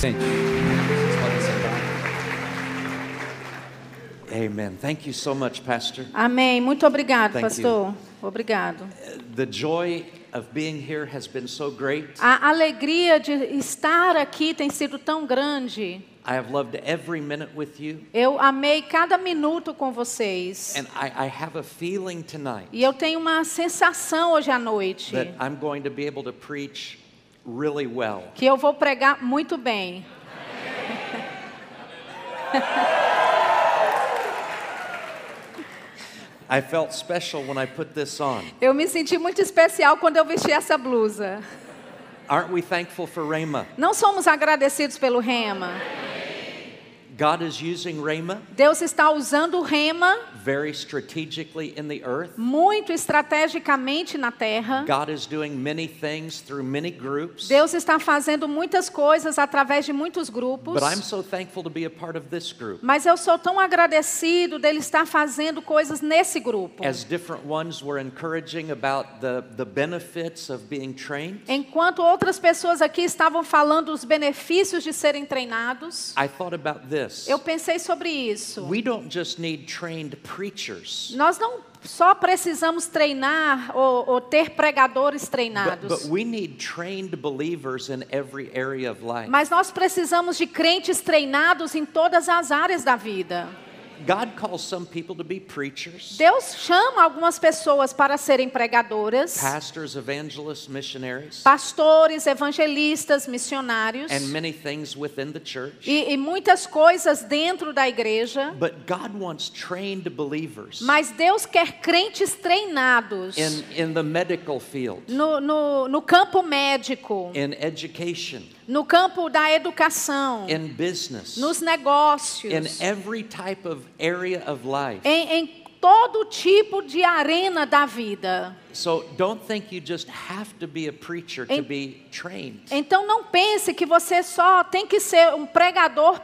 Sentar. Amen. Thank you so much, Pastor. Amém. Muito obrigado, Thank pastor. Obrigado. The joy of being here has been so great. A alegria de estar aqui tem sido tão grande. I have loved every minute with you. Eu amei cada minuto com vocês. And I, I have a feeling tonight E eu tenho uma sensação hoje à noite that I'm going to be able to preach really well. que eu vou pregar muito bem. I felt special when I put this on. Eu me senti muito especial quando eu vesti essa blusa. Aren't we thankful for Rhema? Não somos agradecidos pelo rema. God is using Rhema Deus está usando o rema very strategically in the earth. muito estrategicamente na terra. God is doing many things through many groups. Deus está fazendo muitas coisas através de muitos grupos. But I'm so thankful to be a part of this group. Mas eu sou tão agradecido dele estar fazendo coisas nesse grupo. As different ones were encouraging about the, the benefits of being trained, Enquanto outras pessoas aqui estavam falando os benefícios de serem treinados, I thought about this. Eu pensei sobre isso. We don't just need trained preachers, Nós não só precisamos treinar ou, ou ter pregadores but, treinados, but we need trained believers in every area of life. mas nós precisamos de crentes treinados em todas as áreas da vida. God calls some people to be preachers, Deus chama algumas pessoas para serem pregadoras, pastors, evangelists, missionaries, pastores, evangelistas, missionários and many things within the church. e, e muitas coisas dentro da igreja. But God wants trained believers Mas Deus quer crentes treinados in, in the medical field, no, no, no campo médico, in education, no campo da educação, in business, nos in negócios, every type of area of life. em, em todo tipo de arena da vida. So. Então não pense que você só tem que ser um pregador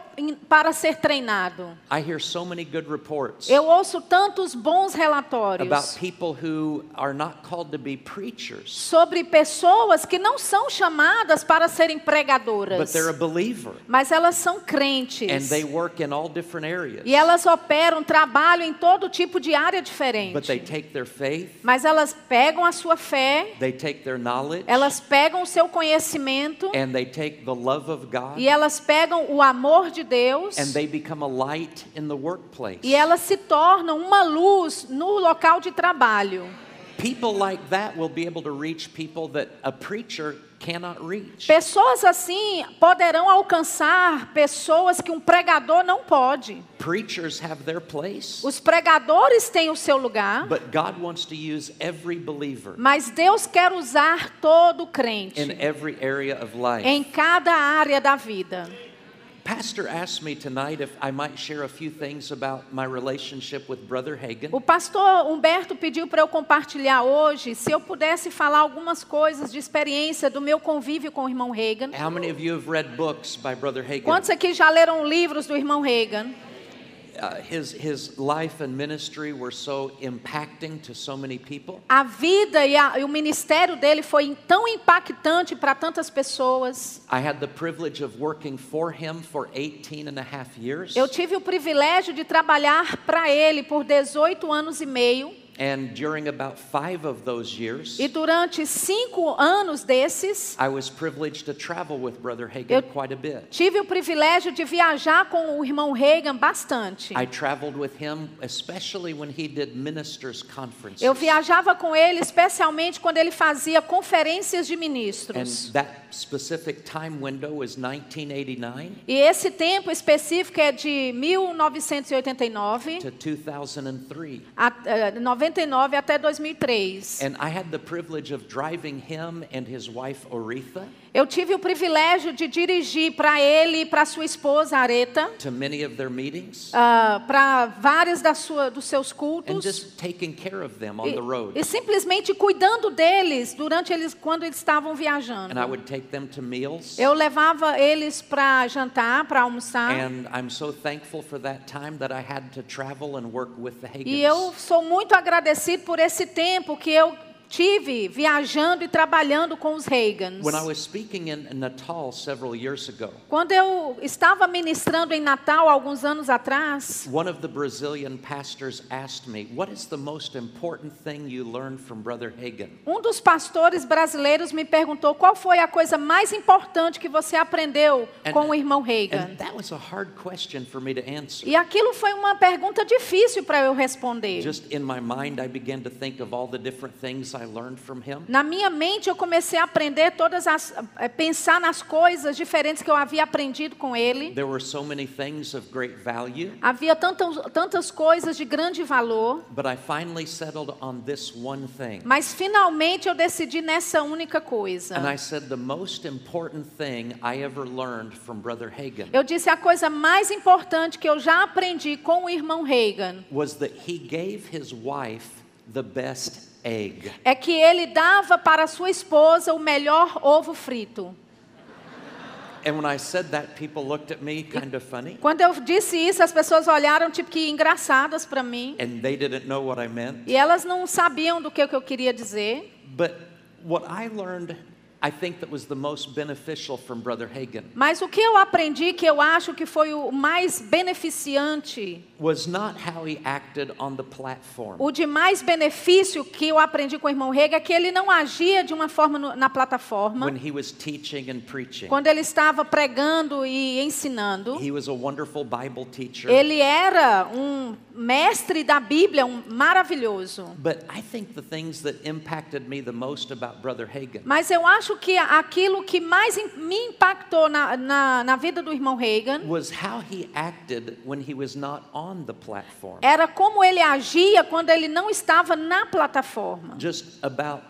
para ser treinado. I hear so many good reports Eu ouço tantos bons relatórios about people who are not called to be preachers, sobre pessoas que não são chamadas para serem but pregadoras, they're a believer mas elas são and crentes. they work in all different areas. E elas operam, trabalham em todo tipo de área But diferente. they take their faith, Mas elas pegam a sua fé, they take their knowledge, elas pegam o seu conhecimento and they take the love of God, e elas pegam o amor de Deus and they become a light in the workplace. e elas se tornam uma luz no local de trabalho. People like that will be able to reach people that a preacher cannot reach. Pessoas assim poderão alcançar pessoas que um pregador não pode. Preachers have their place, Os pregadores têm o seu lugar, but God wants to use every believer mas Deus quer usar todo in crente every area of life. em cada área da vida. Pastor asked me tonight if I might share a few things about my relationship with Brother Hagan. O pastor Humberto pediu para eu compartilhar hoje, se eu pudesse falar algumas coisas de experiência do meu convívio com o irmão Reagan. How many of you have read books by Brother Hagan? Quantos aqui já leram livros do irmão Reagan? Uh, his, his life and ministry were so impacting to so many people. A vida e, a- e o ministério dele foi tão impactante para tantas pessoas. I had the privilege of working for him for 18 and a half years. Eu tive o privilégio de trabalhar para ele por 18 anos e meio. And during about five of those years, E durante cinco anos desses, I was privileged to travel with Brother Hagan Eu- quite a bit. tive o privilégio de viajar com o irmão Reagan bastante. I traveled with him, especially when he did ministers' conferences. Eu viajava com ele, especialmente quando ele fazia conferências de And ministros. that specific time window is 1989 E esse tempo específico é de 1989 to 2003. a, eh, 99 até 2003. And I had the privilege of driving him and his wife Oretha Eu tive o privilégio de dirigir para ele e para sua esposa Areta, to many of their meetings para vários da sua, dos seus and cultos. just taking care of them on the road. E, e simplesmente cuidando deles durante eles quando eles estavam viajando. And I would take them to meals. Eu levava eles para jantar, para almoçar. And I'm so thankful for that time that I had to travel and work with the E eu sou muito agradecido por esse tempo que eu tive viajando e trabalhando com os Reagans. When I was speaking in Natal several years ago, Quando eu estava ministrando em Natal alguns anos atrás, one of the Brazilian pastors asked me, What is the most important thing you learned from Brother Hagen? um dos pastores brasileiros me perguntou qual foi a coisa mais importante que você aprendeu And- com o irmão Reagan. And that was a hard question for me to answer. E aquilo foi uma pergunta difícil para eu responder. Just in my mind, I began to think of all the different things I learned from him. Na minha mente eu comecei a aprender todas as eh, pensar nas coisas diferentes que eu havia aprendido com ele. There were so many things of great value, Havia tantas, tantas coisas de grande valor, but I finally settled on this one thing. mas finalmente eu decidi nessa única coisa. And I said, The most important thing I ever learned from Brother Hagen Eu disse a coisa mais importante que eu já aprendi com o irmão Reagan was that he gave his wife the best egg. é que ele dava para sua esposa o melhor ovo frito. Quando eu disse isso, as pessoas olharam tipo que engraçadas para mim and they didn't know what I meant. e elas não sabiam do que que eu queria dizer. But what I learned, I think that was the most beneficial from Brother Hagen Mas o que eu aprendi que eu acho que foi o mais beneficiante, was not how he acted on the platform. o de mais benefício que eu aprendi com o irmão Rega é que ele não agia de uma forma no- na plataforma. When he was teaching and preaching, Quando ele estava pregando e ensinando, he was a wonderful Bible teacher. ele era um mestre da Bíblia, um maravilhoso. But I think the things that impacted me the most about Brother Hagen Mas eu acho que aquilo que mais me impactou na, na, na vida do irmão Reagan was how he acted when he was not on the platform. era como ele agia quando ele não estava na plataforma. Just about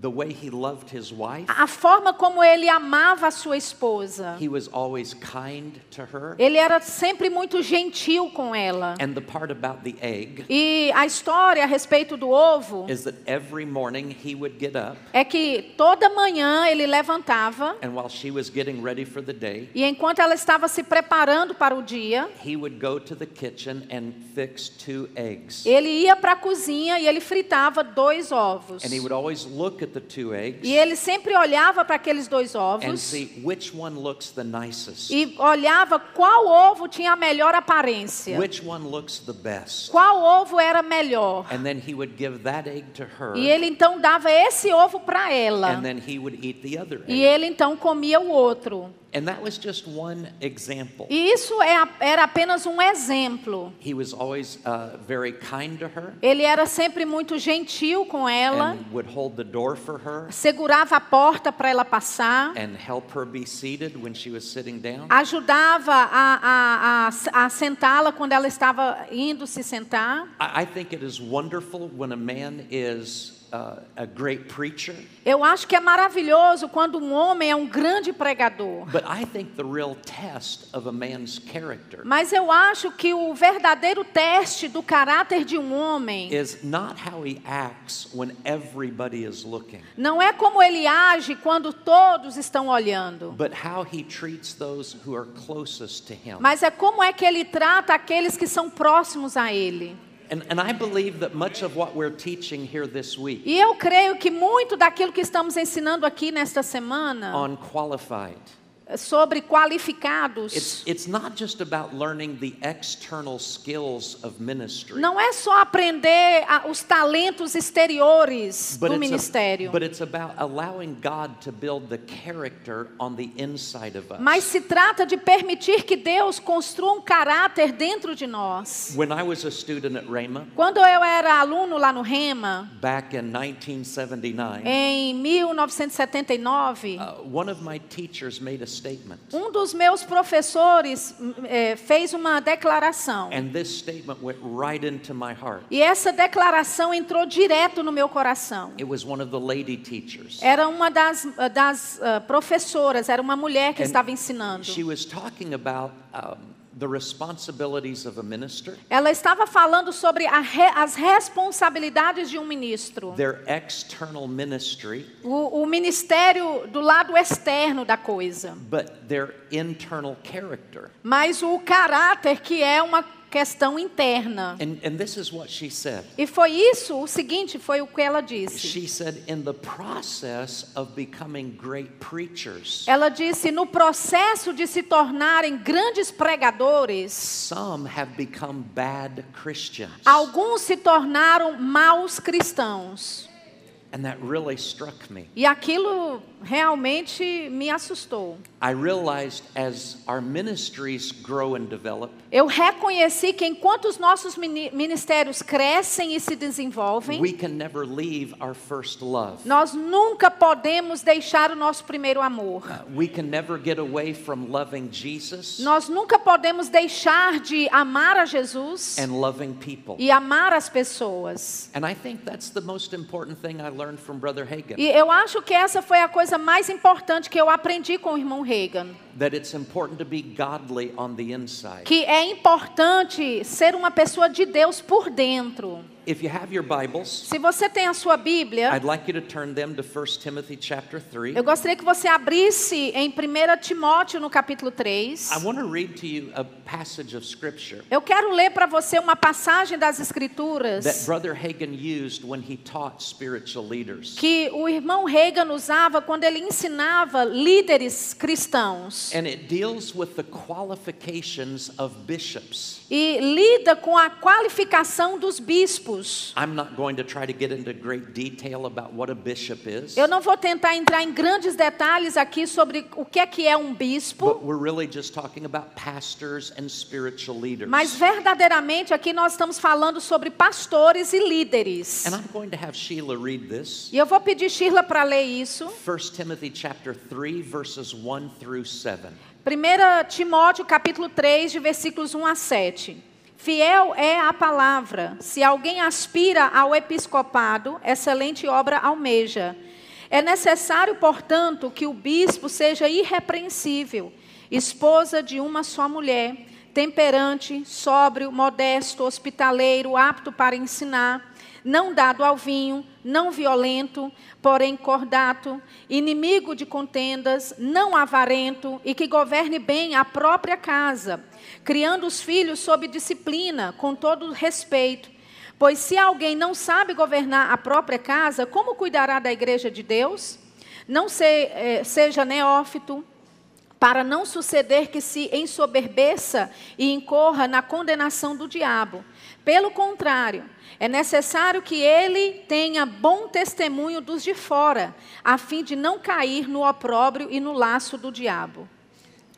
the way he loved his wife. A forma como ele amava a sua esposa. He was always kind to her. Ele era sempre muito gentil com ela. And the part about the egg E a história a respeito do ovo is that every morning he would get up, é que toda manhã ele levantava and while she was getting ready for the day, e enquanto ela estava se preparando para o dia, he would go to the kitchen and fix two eggs. ele ia para a cozinha e ele fritava dois ovos. And he would always look E ele sempre olhava para aqueles dois and ovos see which one looks the nicest, e olhava qual ovo tinha a melhor aparência. which one looks the best. Qual ovo era melhor. And then he would give that egg to her, E ele então dava esse ovo para ela. and then he would eat the other E ele então comia o outro. And that was just one example. E isso é era apenas um exemplo. He was always uh, very kind to her Ele era sempre muito gentil com ela, and would hold the door for her segurava a porta para ela passar, and help her be seated when she was sitting down. ajudava a, a, a, a sentá-la quando ela estava indo se sentar. I I think it is wonderful when a man is a great preacher, Eu acho que é maravilhoso quando um homem é um grande pregador. but I think the real test of a man's character Mas eu acho que o verdadeiro teste do caráter de um homem is not how he acts when everybody is looking, não é como ele age quando todos estão olhando, but how he treats those who are closest to him. mas é como é que ele trata aqueles que são próximos a ele. And, and I believe that much of what we're teaching here this week E eu creio que muito daquilo que estamos ensinando aqui nesta semana on qualified, sobre qualificados it's, it's not just about learning the external skills of ministry. não é só aprender a- os talentos exteriores But do it's, a- ministério, but it's about allowing God to build the character on the inside of us. mas se trata de permitir que Deus construa um caráter dentro de nós. when I was a student at Rhema Quando eu era aluno lá no Rema, back in 1979, em 1979, uh, one of my teachers made a. um dos meus professores eh, fez uma declaração. And this statement went right into my heart. E essa declaração entrou direto no meu coração. It was one of the lady teachers. Era uma das, das ah, professoras, era uma mulher que And estava ensinando. She was talking about um, the responsibilities of a minister, Ela estava falando sobre re- as responsabilidades de um ministro. their external ministry, O, o ministério do lado externo da coisa. but their internal character. Mas o caráter que é uma questão interna. And, and this is what she said. E foi isso, o seguinte, foi o que ela disse. She said, in the process of becoming great preachers, Ela disse: no processo de se tornarem grandes pregadores, some have become bad Christians. alguns se tornaram maus cristãos. And that really struck me. E aquilo realmente me assustou. I realized as our ministries grow and develop, Eu reconheci que enquanto os nossos mini- ministérios crescem e se desenvolvem, we can never leave our first love. nós nunca podemos deixar o nosso primeiro amor. Uh, we can never get away from loving Jesus Nós nunca podemos deixar de amar a Jesus and loving people. e amar as pessoas. And I think that's the most important thing I learned from Brother Hagan. E eu acho que essa foi a coisa mais importante que eu aprendi com o irmão Reagan. That it's important to be godly on the inside. Que é importante ser uma pessoa de Deus por dentro. If you have your Bibles, Se você tem a sua Bíblia, I'd like you to turn them to 1 Timothy chapter 3. eu gostaria que você abrisse em 1 Timóteo no capítulo 3. I want to read to you a passage of scripture Eu quero ler para você uma passagem das that Escrituras Brother Hagan used when he taught spiritual leaders. que o irmão Reagan usava quando ele ensinava líderes cristãos. And it deals with the qualifications of bishops. E lida com a qualificação dos bispos. I'm not going to try to get into great detail about what a bishop is, Eu não vou tentar entrar em grandes detalhes aqui sobre o que é que é um bispo, but we're really just talking about pastors and spiritual leaders. mas verdadeiramente aqui nós estamos falando sobre pastores e líderes. And I'm going to have Sheila read this. E eu vou pedir Shirla para ler isso. 1 Timothy chapter 3 verses 1 through 7. 1 Timóteo capítulo 3, de versículos 1 a 7. Fiel é a palavra. Se alguém aspira ao episcopado, excelente obra almeja. É necessário, portanto, que o bispo seja irrepreensível, esposa de uma só mulher, temperante, sóbrio, modesto, hospitaleiro, apto para ensinar, não dado ao vinho, não violento, porém cordato, inimigo de contendas, não avarento e que governe bem a própria casa, criando os filhos sob disciplina, com todo respeito. Pois se alguém não sabe governar a própria casa, como cuidará da igreja de Deus? Não se, eh, seja neófito, para não suceder que se ensoberbeça e incorra na condenação do diabo. Pelo contrário, é necessário que ele tenha bom testemunho dos de fora, a fim de não cair no opróbrio e no laço do diabo.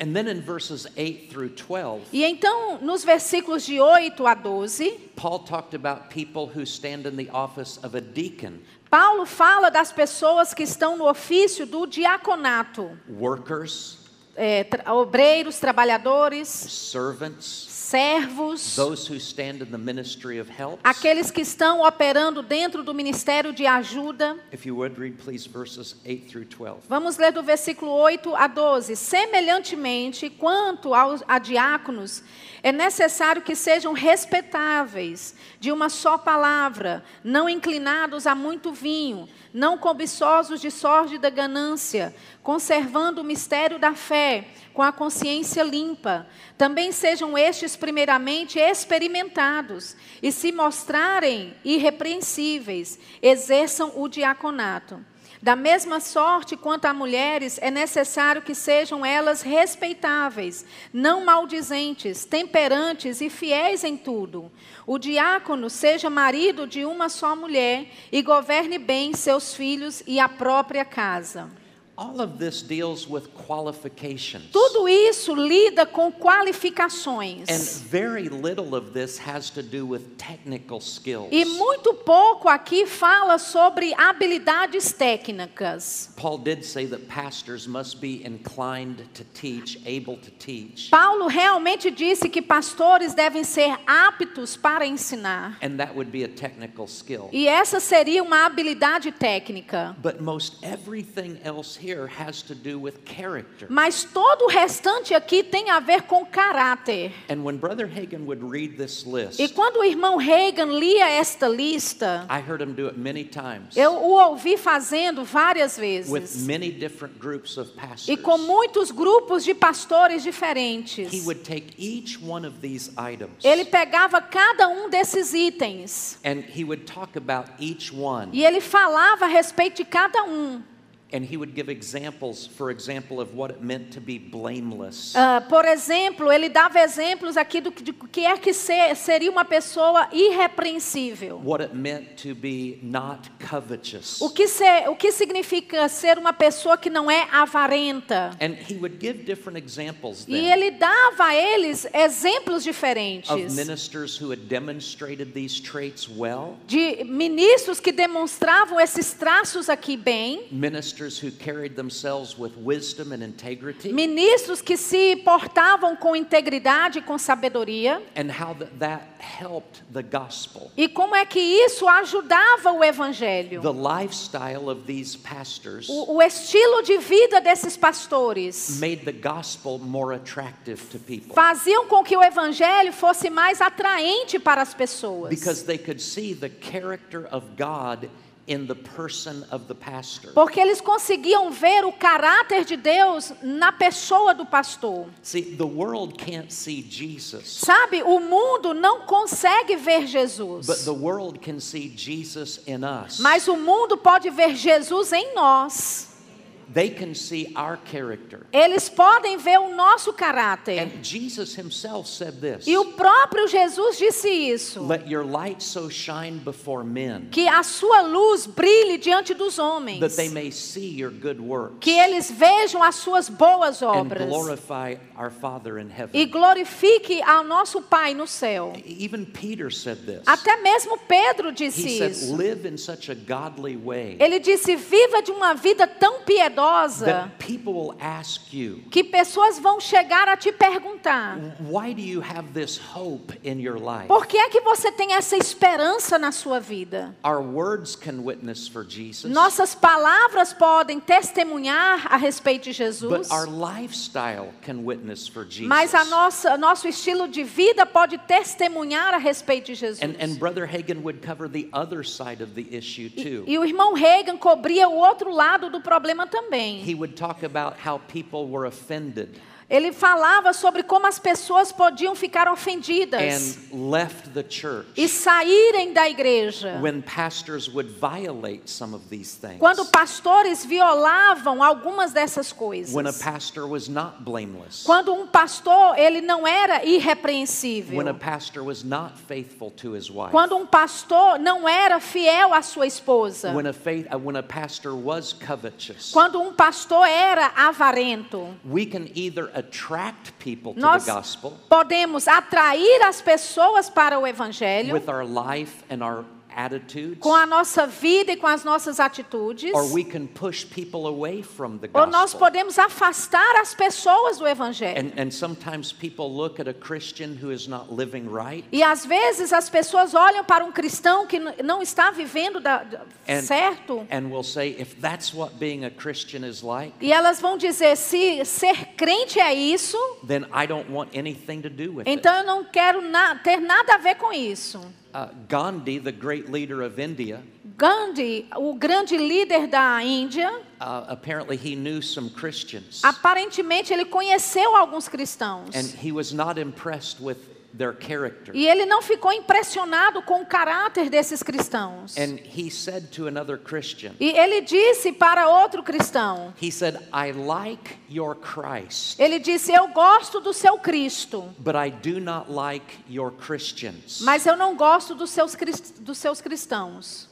And then in verses 8 through 12, E então, nos versículos de 8 a 12, Paul talked about people who stand in the office of a deacon, Paulo fala das pessoas que estão no ofício do diaconato, workers, é, tra- obreiros, trabalhadores, servants, servos, those who stand in the ministry of helps. aqueles que estão operando dentro do ministério de ajuda. If you would read please verses 8 through 12. Vamos ler do versículo 8 a 12. Semelhantemente, quanto aos, a diáconos, é necessário que sejam respeitáveis, de uma só palavra, não inclinados a muito vinho, não cobiçosos de sórdida ganância, conservando o mistério da fé, com a consciência limpa. Também sejam estes, primeiramente, experimentados, e se mostrarem irrepreensíveis, exerçam o diaconato. Da mesma sorte quanto a mulheres, é necessário que sejam elas respeitáveis, não maldizentes, temperantes e fiéis em tudo. O diácono seja marido de uma só mulher e governe bem seus filhos e a própria casa. All of this deals with qualifications. Tudo isso lida com qualificações. And very little of this has to do with technical skills. E muito pouco aqui fala sobre habilidades técnicas. Paul did say that pastors must be inclined to teach, able to teach. Paulo realmente disse que pastores devem ser aptos para ensinar. And that would be a technical skill. E essa seria uma habilidade técnica. But most everything else here has to do with character. Mas todo o restante aqui tem a ver com caráter. And when Brother Hagan would read this list, E quando o irmão Reagan lia esta lista, I heard him do it many times eu o ouvi fazendo várias with vezes. many different groups of E com muitos grupos de pastores He diferentes. would take each one of these items Ele pegava cada um desses itens and he would talk about each one e ele falava a respeito de cada um. And he would give examples, for example, of what it meant to be blameless. Ah, por exemplo, ele dava exemplos aqui do que, é que ser, seria uma pessoa irrepreensível. what it meant to be not covetous. O que, ser, o que significa ser uma pessoa que não é avarenta? And he would give different examples E then ele dava a eles exemplos of diferentes ministers who had demonstrated these traits well, de ministros que demonstravam esses traços aqui bem, ministers who carried themselves with wisdom and integrity, ministros que se portavam com integridade e com sabedoria, and how that, that helped the gospel. e como é que isso ajudava o evangelho. The lifestyle of these pastors O, o estilo de vida desses pastores made the gospel more attractive to people faziam com que o evangelho fosse mais atraente para as pessoas. because they could see the character of God in the person of the pastor. Porque eles conseguiam ver o caráter de Deus na pessoa do pastor. See, the world can't see Jesus, Sabe, o mundo não consegue ver but Jesus. the world can see Jesus in us. Mas o mundo pode ver Jesus em nós. They can see our character. Eles podem ver o nosso caráter. And Jesus himself said this E o próprio Jesus disse isso. Let your light so shine before men Que a sua luz brilhe diante dos homens. that they may see your good works Que eles vejam as suas boas and obras. glorify our Father in E heaven. glorifique ao nosso Pai no céu. Even Peter said this. Até mesmo Pedro He disse said, isso. Live in such a godly way Ele disse: viva de uma vida tão piedosa that people will ask you, que pessoas vão chegar a te perguntar: Why do you have this hope in your life? por que é que você tem essa esperança na sua vida? Our words can witness for Jesus, Nossas palavras podem testemunhar a respeito de Jesus, our lifestyle can witness for Jesus. mas a nossa, nosso estilo de vida pode testemunhar a respeito de Jesus. And, and Brother Hagan would cover the other side of the issue too. E o irmão Reagan cobria o outro lado do problema também. He would talk about how people were offended Ele falava sobre como as pessoas podiam ficar ofendidas and left the church e saírem da igreja. when pastors would violate some of these things. Quando pastores violavam algumas dessas coisas. When a pastor was not blameless. Quando um pastor, ele não era irrepreensível. When a pastor was not faithful to his wife. Quando um pastor não era fiel à sua esposa. When a, faith, uh, when a pastor was covetous. Quando um pastor era avarento. We can either Nós the gospel podemos atrair as pessoas para o evangelho attitudes, com a nossa vida e com as nossas atitudes. or we can push people away from the Ou nós podemos afastar as pessoas do evangelho. And, and sometimes people look at a Christian who is not living right, E às vezes as pessoas olham para um cristão que não está vivendo da- And- certo will say, if that's what being a Christian is like, e elas vão dizer se ser crente é isso, then I don't want anything to do with então it. eu não quero na- ter nada a ver com isso. Uh, Gandhi, the great leader of India, Gandhi, o grande líder da Índia, uh, apparently he knew some Christians, aparentemente ele conheceu alguns cristãos. and he was not impressed with. E ele não ficou impressionado com o caráter desses cristãos. And he said to another Christian, E ele disse para outro cristão: he said, I like your Christ, Ele disse: Eu gosto do seu Cristo, but I do not like your Christians. mas eu não gosto dos seus, dos seus cristãos.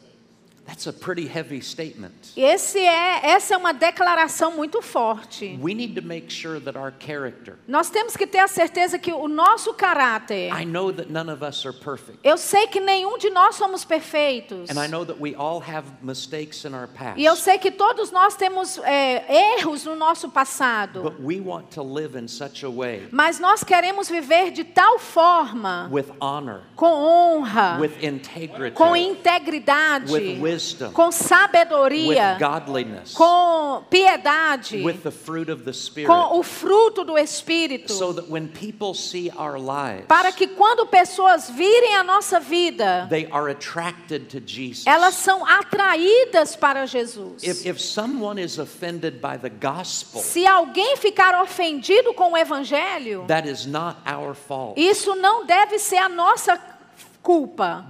That's a pretty heavy statement. Esse é, essa é uma declaração muito forte. We need to make sure that our character, Nós temos que ter a certeza que o nosso caráter. I know that none of us are perfect. Eu sei que nenhum de nós somos perfeitos. And I know that we all have mistakes in our past. E eu sei que todos nós temos é, erros no nosso passado. But we want to live in such a way Mas nós queremos viver de tal forma, with honor, com honra, with integrity, com integridade, with wisdom, com with sabedoria, godliness, com piedade, with the fruit of the Spirit, com o fruto do Espírito. so that when people see our lives, Para que quando pessoas virem a nossa vida, they are attracted to Jesus. elas são atraídas para Jesus. If, if someone is offended by the gospel, Se alguém ficar ofendido com o evangelho, that is not our fault. isso não deve ser a nossa culpa.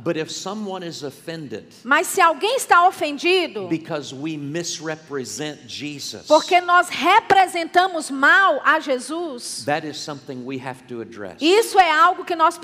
But if someone is offended Mas se alguém está ofendido, because we misrepresent Jesus, porque nós representamos mal a Jesus, that is something we have to address. isso é algo que nós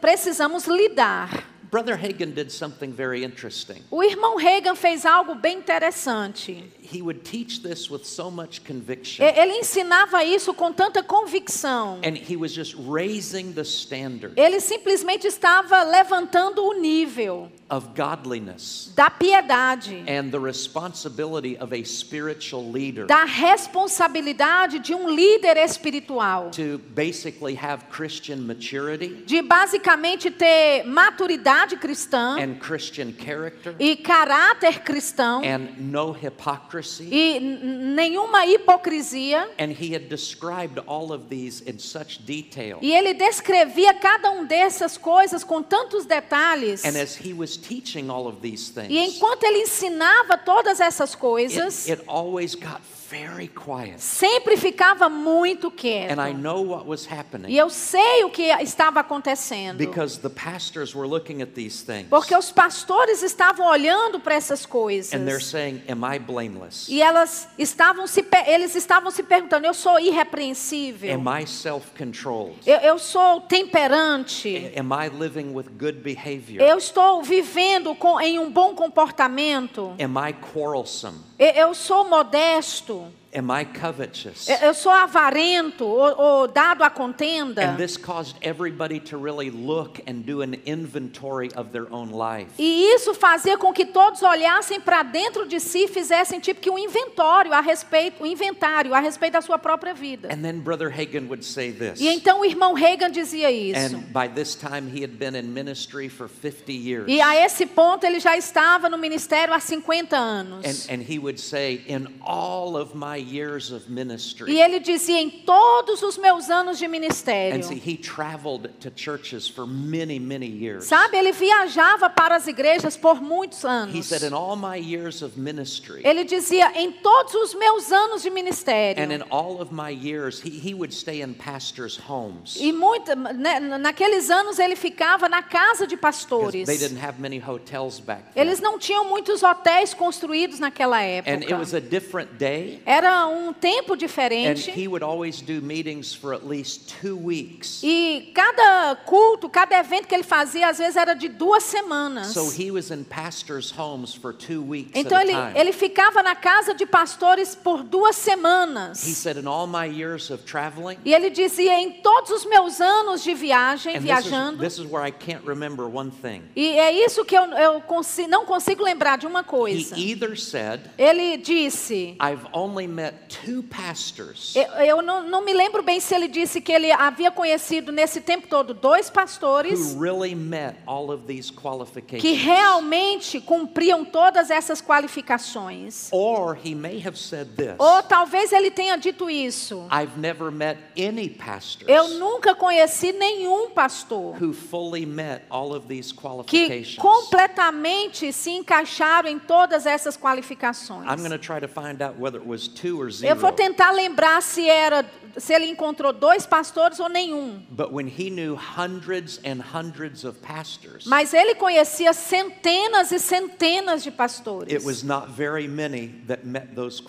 precisamos lidar. Brother Hagen did something very interesting. O irmão Reagan fez algo bem interessante. He would teach this with so much conviction. Ele ensinava isso com tanta convicção. And he was just raising the standard Ele simplesmente estava levantando o nível of godliness da piedade, and the responsibility of a spiritual leader da responsabilidade de um líder espiritual, to basically have Christian maturity de basicamente ter maturidade cristã and Christian character e caráter cristão and no hypocrisy. e nenhuma hipocrisia. And he had described all of these in such detail. E ele descrevia cada um dessas coisas com tantos detalhes. And as he was teaching all of these E enquanto ele ensinava todas essas it, coisas, it always got very quiet. sempre ficava muito quieto. And I know what was E happening eu sei o que estava acontecendo. because the pastors were looking at these things Porque os pastores estavam olhando para essas coisas. and they're saying, Am I blameless? E elas estavam se, eles estavam se perguntando: eu sou irrepreensível? Am I self controlled? Eu, eu sou temperante? Am I living with good behavior? Eu estou vivendo com, em um bom comportamento? Am I quarrelsome? Eu, sou modesto? Am I covetous? Eu, eu sou avarento ou, ou dado à contenda? And this caused everybody to really look and do an inventory of their own life. E isso fazia com que todos olhassem para dentro de si e fizessem tipo que um inventório a respeito, um inventário a respeito da sua própria vida. And then Brother Hagen would say this. E então o irmão Reagan dizia isso. And by this time, he had been in ministry for 50 years. E a esse ponto ele já estava no ministério há 50 anos. And, and he would say, In all of my E ele dizia em todos os meus anos de ministério. and see, he traveled to churches for many, many years. Sabe, ele viajava para as igrejas por muitos He anos. said, In all my years of ministry, Ele dizia em todos os meus anos de ministério. and in all of my years, he, he would stay in pastors' homes. E muito, né, naqueles anos ele ficava na casa de pastores. They didn't have many hotels back then. Eles não tinham muitos hotéis construídos naquela And it época. was a different day. Era um tempo And diferente. he would always do meetings for at least two weeks. E cada culto, cada evento que ele fazia, às vezes era de duas semanas. So he was in pastors' homes for two weeks Então ele, ele ficava na casa de pastores por duas He semanas. said, in all my years of traveling, E ele dizia: em todos os meus anos de viagem, and this is, viajando. this is where I can't remember one thing. E é isso que eu, eu consi- não consigo lembrar de uma He coisa. either said, Ele disse: I've only met Eu, eu não, não me lembro bem se ele disse que ele havia conhecido nesse tempo todo dois pastores who really met all of these que realmente cumpriam todas essas qualificações. Or he may have said this Ou talvez ele tenha dito isso. I've never met any pastors Eu nunca conheci nenhum pastor who fully met all of these que qualifications. completamente se encaixaram em todas essas qualificações. I'm going to try to find out whether it was two or Eu vou tentar lembrar se era se ele encontrou dois pastores ou nenhum. But when he knew hundreds and hundreds of pastors, Mas ele conhecia centenas e centenas de pastores. it was not very many that met those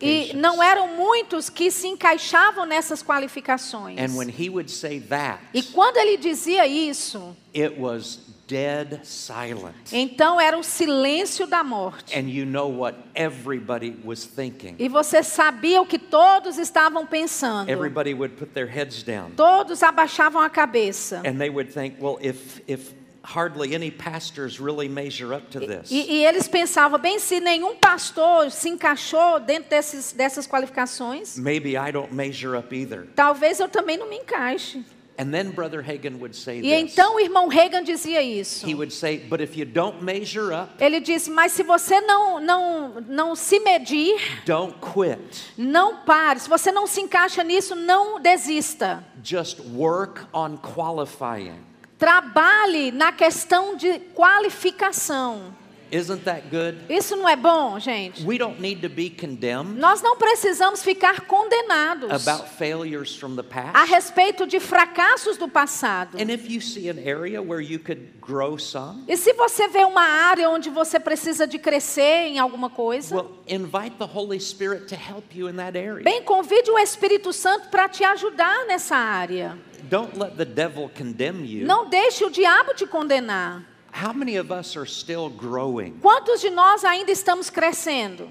E não eram muitos que se encaixavam nessas qualificações. And when he would say that, E quando ele dizia isso, it was dead silent. então era o silêncio da morte. And you know what everybody was thinking. E você sabia o que todos estavam pensando. Everybody would put their heads down Todos abaixavam a cabeça. and they would think, well, if if hardly any pastors really measure up to this, E, e eles pensavam, bem, se nenhum pastor se encaixou dentro desses, dessas qualificações, maybe I don't measure up either. talvez eu também não me encaixe. And then Brother Hagan would say E this. então o irmão Reagan dizia isso. He would say, but if you don't measure up, Ele disse: Mas se você não, não, não se medir, don't quit. não pare. Se você não se encaixa nisso, não desista. Just work on qualifying. Trabalhe na questão de qualificação. Isn't that good? Isso não é bom, gente? We don't need to be condemned Nós não precisamos ficar condenados about failures from the a past. respeito de fracassos do passado. And if you see an area where you could grow some, E se você vê uma área onde você precisa de crescer em alguma coisa, well, invite the Holy Spirit to help you in that area. bem, convide o Espírito Santo para te ajudar nessa área. Don't let the devil condemn you. Não deixe o diabo te condenar. How many of us are still growing? Quantos de nós ainda estamos crescendo?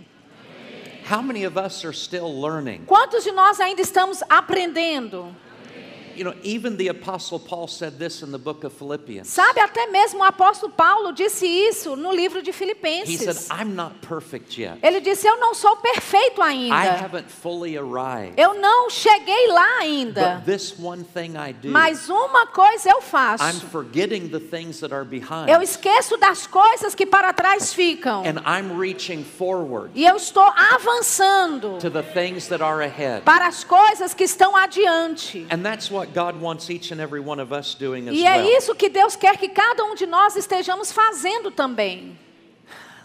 How many of us are still learning? Quantos de nós ainda estamos aprendendo? You know, even the Apostle Paul said this in the book of Philippians. Sabe, até mesmo o apóstolo Paulo disse isso no livro de He said, Filipenses. I'm not perfect yet. Ele disse: Eu não sou perfeito I ainda. haven't fully arrived. Eu não cheguei lá ainda. But this one thing I do, Mas uma coisa eu I'm faço. forgetting the things that are behind. Eu esqueço das coisas que para trás ficam. And I'm reaching forward E eu estou avançando to the things that are ahead. para as coisas que estão adiante. And that's what E é isso que Deus quer que cada um de nós estejamos fazendo também.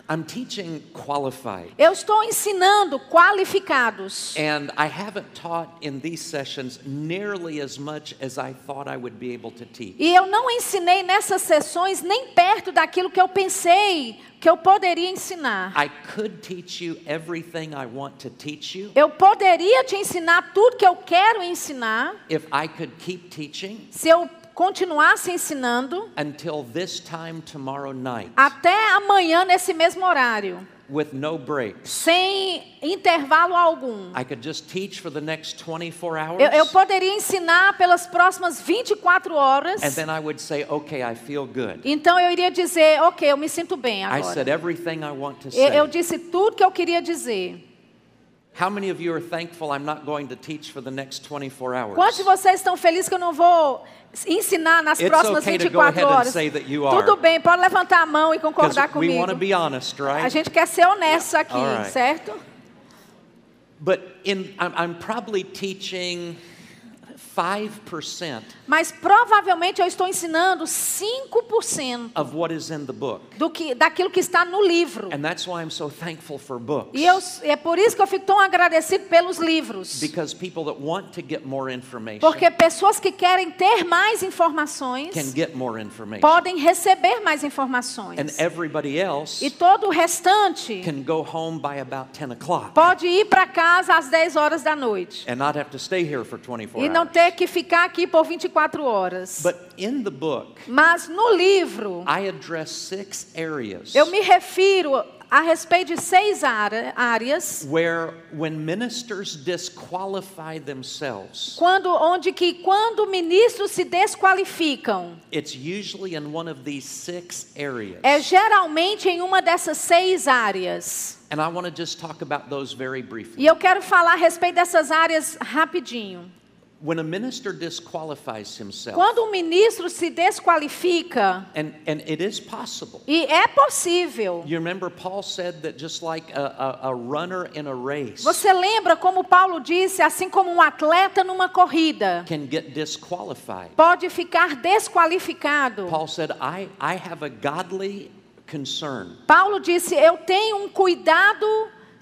I'm teaching qualified. Eu estou ensinando qualificados. And I haven't taught in these sessions nearly as much as I thought I would be able to teach. E eu não ensinei nessas sessões nem perto daquilo que eu pensei que eu poderia ensinar. I could teach you everything I want to teach you Eu poderia te ensinar tudo que eu quero ensinar if I could keep teaching se eu continuasse ensinando until this time tomorrow night até amanhã nesse mesmo horário, with no breaks. sem intervalo algum. I could just teach for the next 24 hours. Eu, eu poderia ensinar pelas próximas 24 horas. And then I would say, okay, I feel good. Então eu iria dizer, ok, eu me sinto bem I said agora. everything I want to Eu, say. eu disse tudo que eu queria dizer. How many of you are thankful I'm not going to teach for the next 24 hours? Quantos de vocês estão felizes que eu não vou ensinar nas It's próximas okay to go 24 ahead and horas? Tudo bem, pode levantar a mão e concordar comigo. honest, A right? gente quer ser honesto aqui, right. certo? But in, I'm, I'm probably teaching 5% Mas provavelmente eu estou ensinando 5% of what is in the book. do que, daquilo que está no livro. And that's why I'm so thankful for books. E eu, é por isso que eu fico tão agradecido pelos livros. Because people that want to get more information Porque pessoas que querem ter mais informações can get more information. podem receber mais And informações. everybody else E todo o restante can go home by about 10 o'clock pode ir para casa às 10 horas da noite. and not have to stay here for 24 E não hours. Ter que ficar aqui por 24 horas. But in the book, Mas no livro, I address six areas eu me refiro a respeito de seis área- áreas where when ministers disqualify themselves, quando, onde que quando ministros se desqualificam, it's usually in one of these six areas. é geralmente em uma dessas seis áreas. And I want to just talk about those very briefly. E eu quero falar a respeito dessas áreas rapidinho. When a minister disqualifies himself, Quando um ministro se desqualifica, and, and it is possible. e é possível. You remember Paul said that just like a, a, a runner in a race Você lembra como Paulo disse, assim como um atleta numa corrida can get disqualified. pode ficar desqualificado? Paul said, I, I have a godly concern. Paulo disse: Eu tenho um cuidado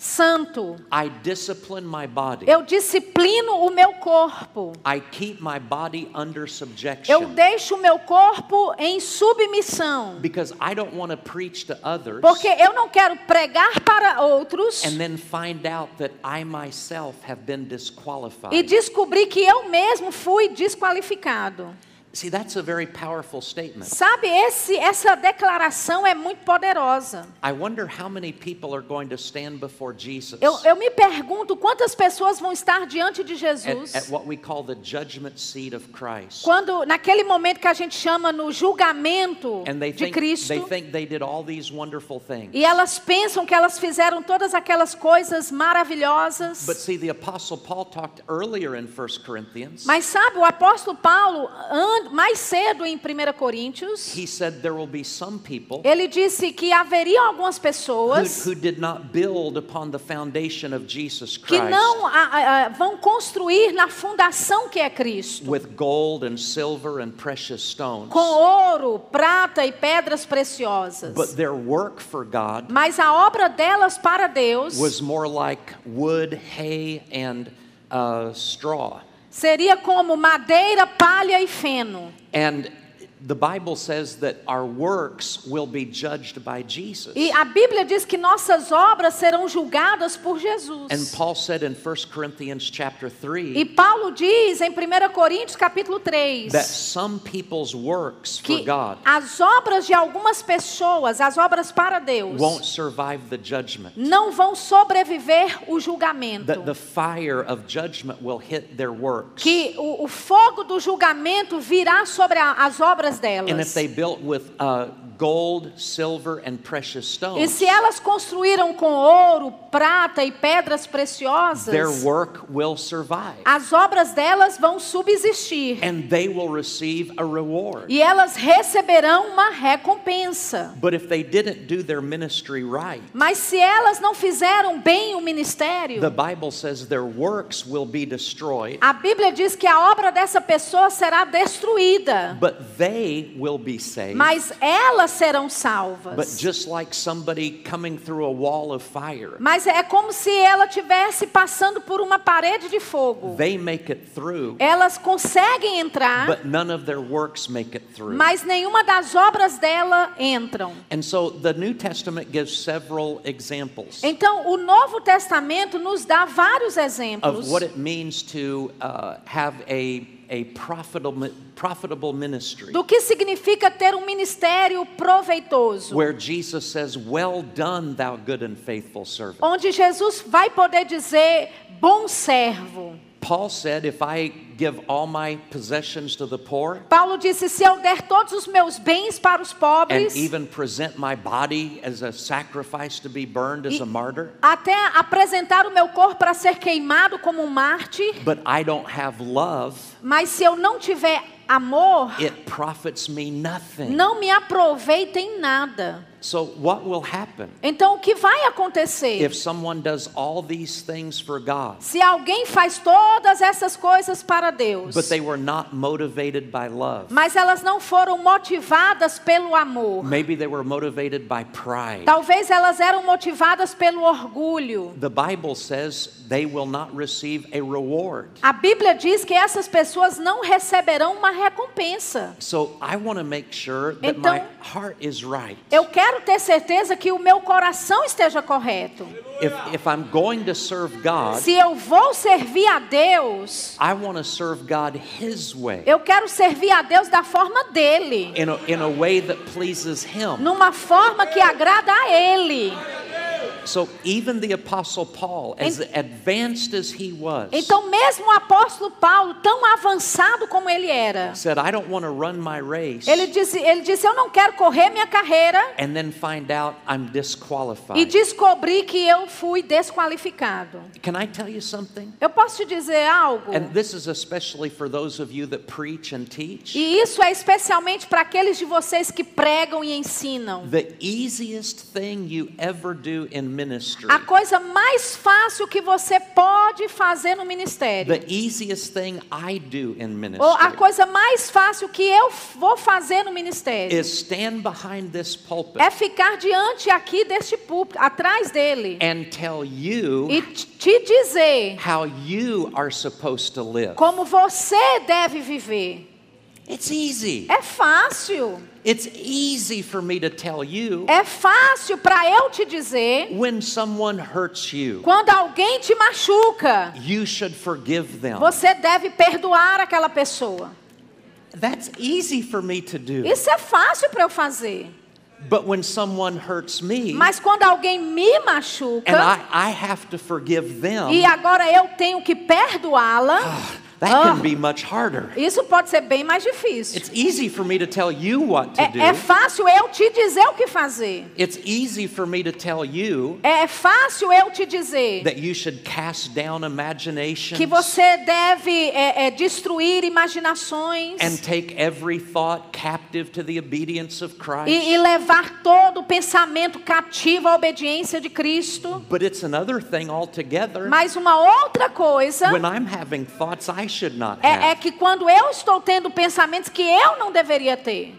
santo. I discipline my body. Eu disciplino o meu corpo. I keep my body under Eu subjection. deixo o meu corpo em submissão. Because I don't want to preach to others Porque eu não quero pregar para outros and then find out that I myself have been e descobrir que eu mesmo fui desqualificado. See, that's a very powerful statement. Sabe, esse, essa declaração é muito poderosa. I wonder how many people are going to stand before Jesus Eu, eu me pergunto quantas pessoas vão estar diante de at, Jesus at what we call the judgment seat of Christ. quando naquele momento que a gente chama no julgamento And they de think, they Cristo think they did all these wonderful things. e elas pensam que elas fizeram todas aquelas coisas maravilhosas. But see, the Apostle Paul talked earlier in 1 Corinthians. Mas sabe, o apóstolo Paulo, an- mais cedo em 1 Coríntios, He said there will be some people ele disse que haveriam algumas pessoas who did not build upon the foundation of Jesus que não a- a- a- vão construir na fundação que é Cristo, with gold and silver and precious stones. com ouro, prata e pedras preciosas. But their work for God Mas a obra delas para Deus was more like wood, hay, and uh, straw. Seria como madeira, palha e feno. And the Bible says that our works will be judged by Jesus. E a Bíblia diz que nossas obras serão julgadas por And Jesus. Paul said in 1 Corinthians chapter 3 E Paulo diz em 1 Coríntios capítulo 3 that some people's works for God as obras de algumas pessoas, as obras para Deus, won't survive the judgment. não vão sobreviver o julgamento. That the fire of judgment will hit their works. Que o, o fogo do julgamento virá sobre a- as obras And if delas. they built with uh, gold, silver, and precious E stones, se elas construíram com ouro, prata e pedras preciosas, their work will survive. as obras delas vão subsistir. And they will receive a reward. E elas receberão uma recompensa. But if they didn't do their ministry right, Mas se elas não fizeram bem o ministério, the Bible says their works will be destroyed, a Bíblia diz que a obra dessa pessoa será destruída, but they will be saved. mas elas serão But salvas. just like somebody coming through a wall of fire, Mas é como se ela tivesse passando por uma parede de fogo. they make it through, Elas conseguem entrar, but none of their works make it through. mas nenhuma das obras dela entram. And so the New Testament gives several examples Então, o Novo Testamento nos dá vários of exemplos what it means to uh, have a, a profitable, profitable ministry. do que significa ter um ministério proveitoso. Where Jesus says, Well done, thou good and faithful servant. Onde Jesus vai poder dizer: bom servo. Paul said, If I give all my possessions to the poor Paulo disse: se eu der todos os meus bens para os and pobres, even present my body as a sacrifice to be burned as a martyr, até apresentar o meu corpo para ser queimado como um mártir, but I don't have love, mas se eu não tiver amor, it profits me nothing. não me aproveita em nada. So, what will happen Então, o que vai acontecer? if someone does all these things for God, Se alguém faz todas essas coisas para Deus, but they were not motivated by love? mas elas não foram motivadas pelo amor. Maybe they were motivated by pride. Talvez elas eram motivadas pelo orgulho. The Bible says they will not receive a reward. A Bíblia diz que essas pessoas não receberão uma recompensa. So I want to make sure that Então- my heart is right. Eu quero ter certeza que o meu coração esteja correto. If, if I'm going to serve God, Se eu vou servir a Deus, I want to serve God His way, eu quero servir a Deus da forma dele, in a, in a way that pleases Him. numa forma que agrada a ele. So even the Apostle Paul, as advanced as he was, Então, mesmo o apóstolo Paulo, tão avançado como ele era, said, I don't want to run my race ele disse, ele disse: Eu não quero correr minha carreira and then find out I'm e disqualified. descobri que eu fui desqualificado. Can I tell you something? Eu posso te dizer algo? And this is especially for those of you that preach and teach. E isso é especialmente para aqueles de vocês que pregam e ensinam. The easiest thing you ever do in ministry, A coisa mais fácil que você pode fazer no ministério, the easiest thing I do in ou a ministry, coisa mais fácil que eu vou fazer no ministério, is stand behind this pulpit é ficar diante aqui deste púlpito, atrás dele, and tell you e te dizer how you are supposed to live. como você deve viver. It's easy. É fácil. It's easy for me to tell you É fácil para eu te dizer when someone hurts you, quando alguém te machuca, you should forgive them. você deve perdoar aquela pessoa. That's easy for me to do. Isso é fácil para eu fazer. But when someone hurts me Mas quando alguém me and machuca I, I have to forgive them, e agora eu tenho que perdoá-la, that Ah. can be much harder. isso pode ser bem mais difícil. It's easy for me to tell you what to do. É, é fácil eu te dizer o que fazer. It's easy for me to tell you É fácil eu te dizer that you should cast down imaginations que você deve é, é, destruir imaginações and take every thought captive to the obedience of Christ. e, e levar todo pensamento cativo à obediência de Cristo. But it's another thing altogether Mas uma outra coisa when I'm having thoughts I should not é, é que quando eu estou tendo pensamentos que eu não deveria ter.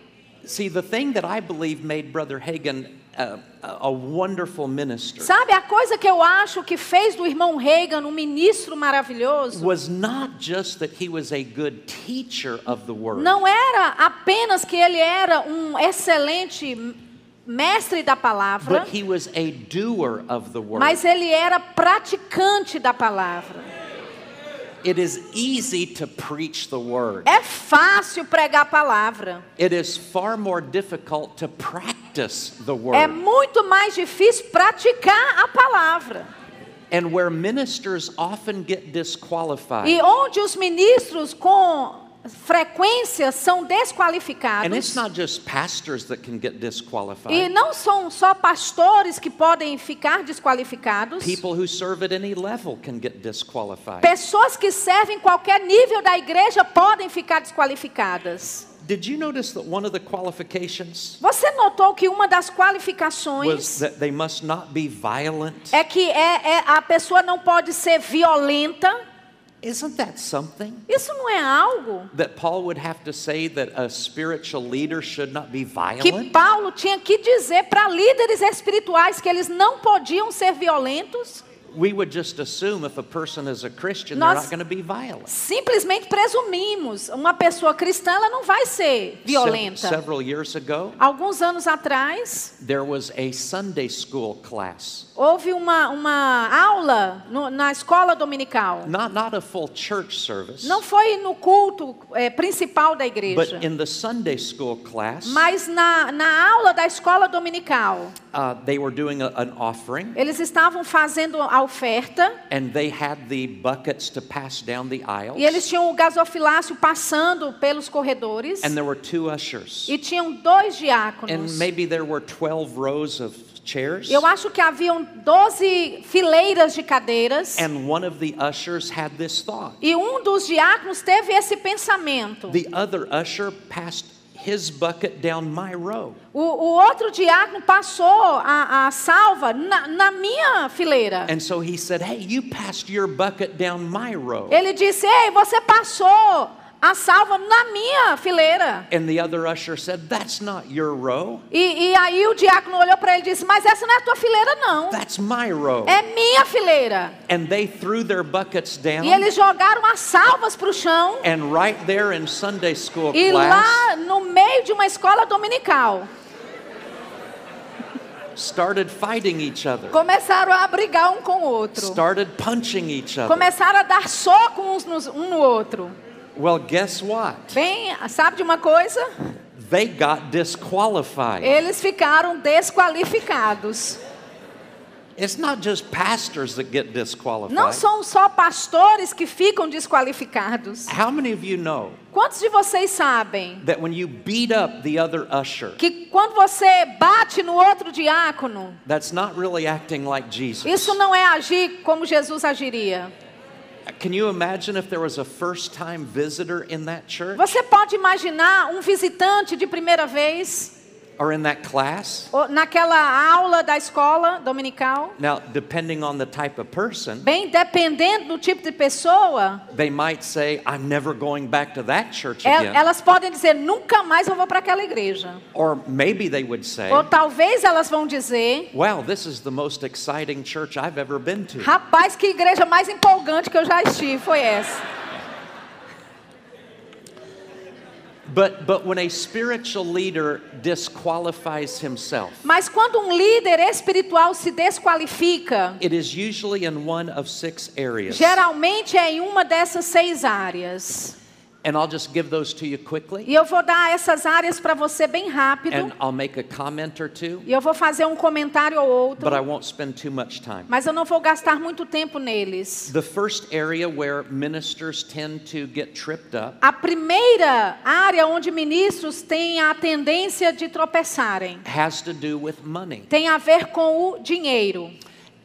See, the thing that I believe made Brother Hagan uh, a wonderful minister Sabe, a coisa que eu acho que fez do irmão Reagan um ministro maravilhoso was not just that he was a good teacher of the word, não era apenas que ele era um excelente mestre da palavra, but he was a doer of the word. mas ele era praticante da palavra. It is easy to preach the word. É fácil pregar a palavra. It is far more difficult to practice the É word. muito mais difícil praticar a palavra. And where ministers often get disqualified. E onde os ministros com frequência são desqualificados. not just pastors that can get disqualified. E não são só pastores que podem ficar desqualificados. Pessoas que servem em qualquer nível da igreja podem ficar desqualificadas. Did you notice that one of the qualifications Você notou que uma das qualificações that they must not be violent? é que é, é- a pessoa não pode ser violenta? Isn't that something? Isso não é algo That Paul would have to say that a spiritual leader should not be que violent? Paulo tinha que dizer para líderes espirituais que eles não podiam ser violentos? We would just assume if a person is a Christian, Nós- they're not going to be violent. Simplesmente presumimos, uma pessoa cristã ela não vai ser Se- violenta. several years ago, Alguns anos atrás, there was a Sunday school class. Houve uma, uma aula no- na escola dominical. Not, not a full church service, Não foi no culto eh, principal da but igreja, in the Sunday school class, mas na, na aula da escola dominical. uh, they were doing a- an offering. Eles estavam fazendo a oferta And they had the buckets to pass down the aisles. e eles tinham o gasofilácio passando pelos corredores And there were two ushers. e tinham dois And diáconos. maybe there were 12 rows of chairs. Eu acho que haviam 12 fileiras de cadeiras And one of the ushers had this thought. e um dos diáconos teve esse pensamento. The other usher passed his bucket down my row. O, o outro diácono passou a, a salva na, na minha fileira. And so he said, Hey, you passed your bucket down my row. Ele disse: Ei, você passou a salva na minha fileira. And the other usher said, That's not your row. E, e aí o diácono olhou para ele e disse: Mas essa não é a tua fileira, não. That's my row. É minha fileira. And they threw their buckets down. E eles jogaram as salvas para o chão. And right there in Sunday school E class, lá no meio de uma escola dominical, started fighting each other, começaram a brigar um com o outro. started punching each other. Começaram a dar soco uns nos- um no outro. Well, guess what? Bem, sabe de uma coisa? They got disqualified. Eles ficaram desqualificados. It's not just pastors that get disqualified. Não são só pastores que ficam desqualificados. How many of you know Quantos de vocês sabem that when you beat up the other usher, que quando você bate no outro diácono, that's not really acting like Jesus? isso não é agir como Jesus agiria? Você pode imaginar um visitante de primeira vez or in that class? ou naquela aula da escola dominical? Now, depending on the type of person, Bem, dependendo do tipo de pessoa, they might say, I'm never going back to that church el- again. elas podem dizer nunca mais eu vou para aquela igreja. Or maybe they would say, Ou talvez elas vão dizer Wow, this is the most exciting church I've ever been to. Rapaz, que igreja mais empolgante que eu já estive foi essa. But, but when a spiritual leader disqualifies himself, Mas quando um líder espiritual se desqualifica, it is usually in one of six areas. geralmente é em uma dessas seis áreas. And I'll just give those to you quickly. E eu vou dar essas áreas para você bem rápido. And I'll make a comment or two, E eu vou fazer um comentário ou outro. but I won't spend too much time. Mas eu não vou gastar muito tempo neles. The first area where ministers tend to get tripped up A primeira área onde ministros têm a tendência de tropeçarem has to do with money. tem a ver com o dinheiro.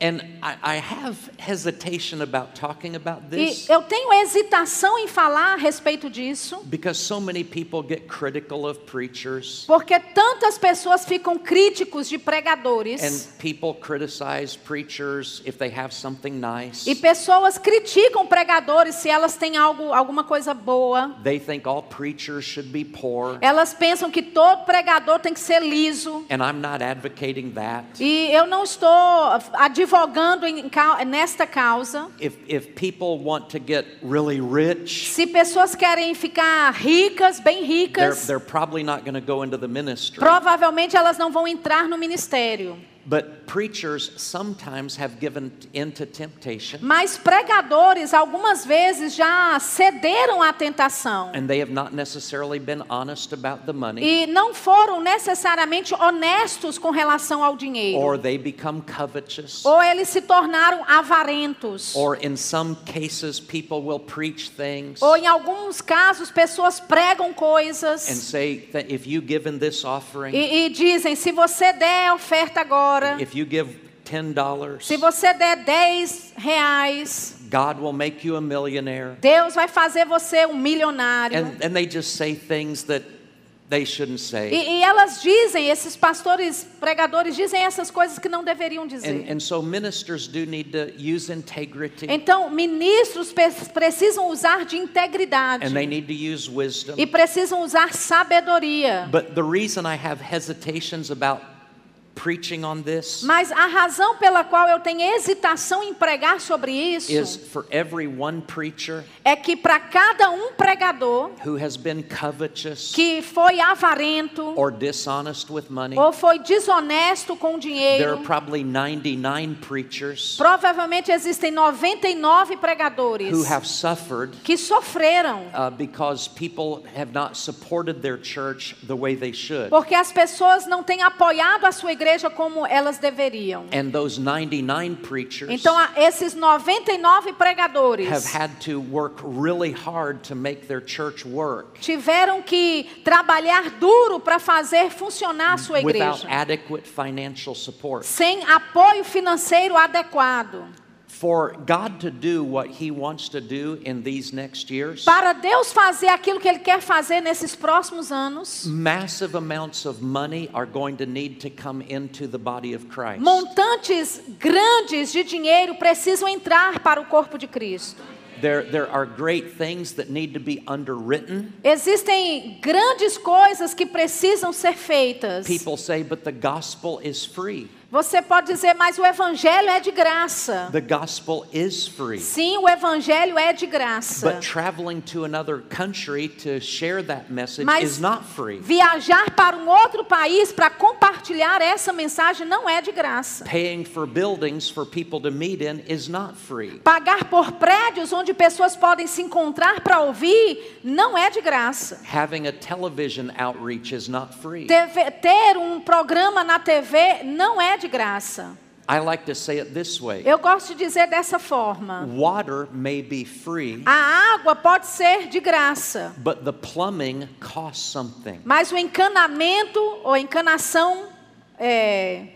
And I, I have hesitation about talking about E this eu tenho hesitação em falar a respeito disso, because so many people get critical of preachers porque tantas pessoas ficam críticos de pregadores and people criticize preachers if they have something nice. e pessoas criticam pregadores se elas têm algo, alguma coisa boa. They think all preachers should be poor. Elas pensam que todo pregador tem que ser liso. And I'm not advocating that. E eu não estou advogando em cau- nesta causa. If, if people want to get really rich, Se pessoas querem ficar ricas, bem they're, ricas, they're probably not go into the ministry. provavelmente elas não vão entrar no ministério. But preachers sometimes have given into temptation Mas pregadores, algumas vezes, já cederam à tentação. and they have not necessarily been honest about the money E não foram necessariamente honestos com relação ao dinheiro. or they become covetous Ou eles se tornaram avarentos. or in some cases people will preach things Ou em alguns casos, pessoas pregam and coisas say that if you give in this offering, e, e dizem: se você der a oferta agora, if you give $10, se você der 10 reais, God will make you a millionaire. Deus vai fazer você um milionário. And, and they just say things that they shouldn't say. E, e elas dizem, esses pastores, pregadores, dizem essas coisas que não deveriam And, dizer. and so ministers do need to use integrity Então, ministros precisam usar de integridade and they need to use wisdom. e precisam usar sabedoria. But the reason I have hesitations about preaching on this Mas a razão pela qual eu tenho hesitação em pregar sobre is isso for every one preacher é que para cada um pregador who has been covetous que foi avarento or dishonest with money, ou foi desonesto com o there are dinheiro, probably 99 preachers provavelmente existem 99 pregadores who have suffered que sofreram uh, because people have not supported their church the way they should. porque as pessoas não têm apoiado a sua igreja como elas deveriam. And those 99 preachers Então, esses 99 have pregadores had to work really hard to make their church work tiveram que trabalhar duro para fazer funcionar a sua without igreja, adequate financial support. sem apoio financeiro adequado. For God to do what He wants to do in these next years, Para Deus fazer aquilo que Ele quer fazer nesses próximos anos, massive amounts of money are going to need to come into the body of Christ. montantes grandes de dinheiro precisam entrar para o corpo de Cristo. There, there are great things that need to be underwritten. Existem grandes coisas que precisam ser feitas. People say, but the gospel is free. Você pode dizer, mas o evangelho é de graça. The gospel is free. Sim, o evangelho é de graça. But traveling to another country to share that message Mas is not free. viajar para um outro país para compartilhar essa mensagem não é de graça. Paying for buildings for people to meet in is not free. Pagar por prédios onde pessoas podem se encontrar para ouvir não é de graça. Having a television outreach is not free. Teve- ter um programa na TV não é de graça. I like to say it this way Eu gosto de dizer dessa forma. water may be free, A água pode ser de graça, but the plumbing costs something. mas o encanamento ou encanação é,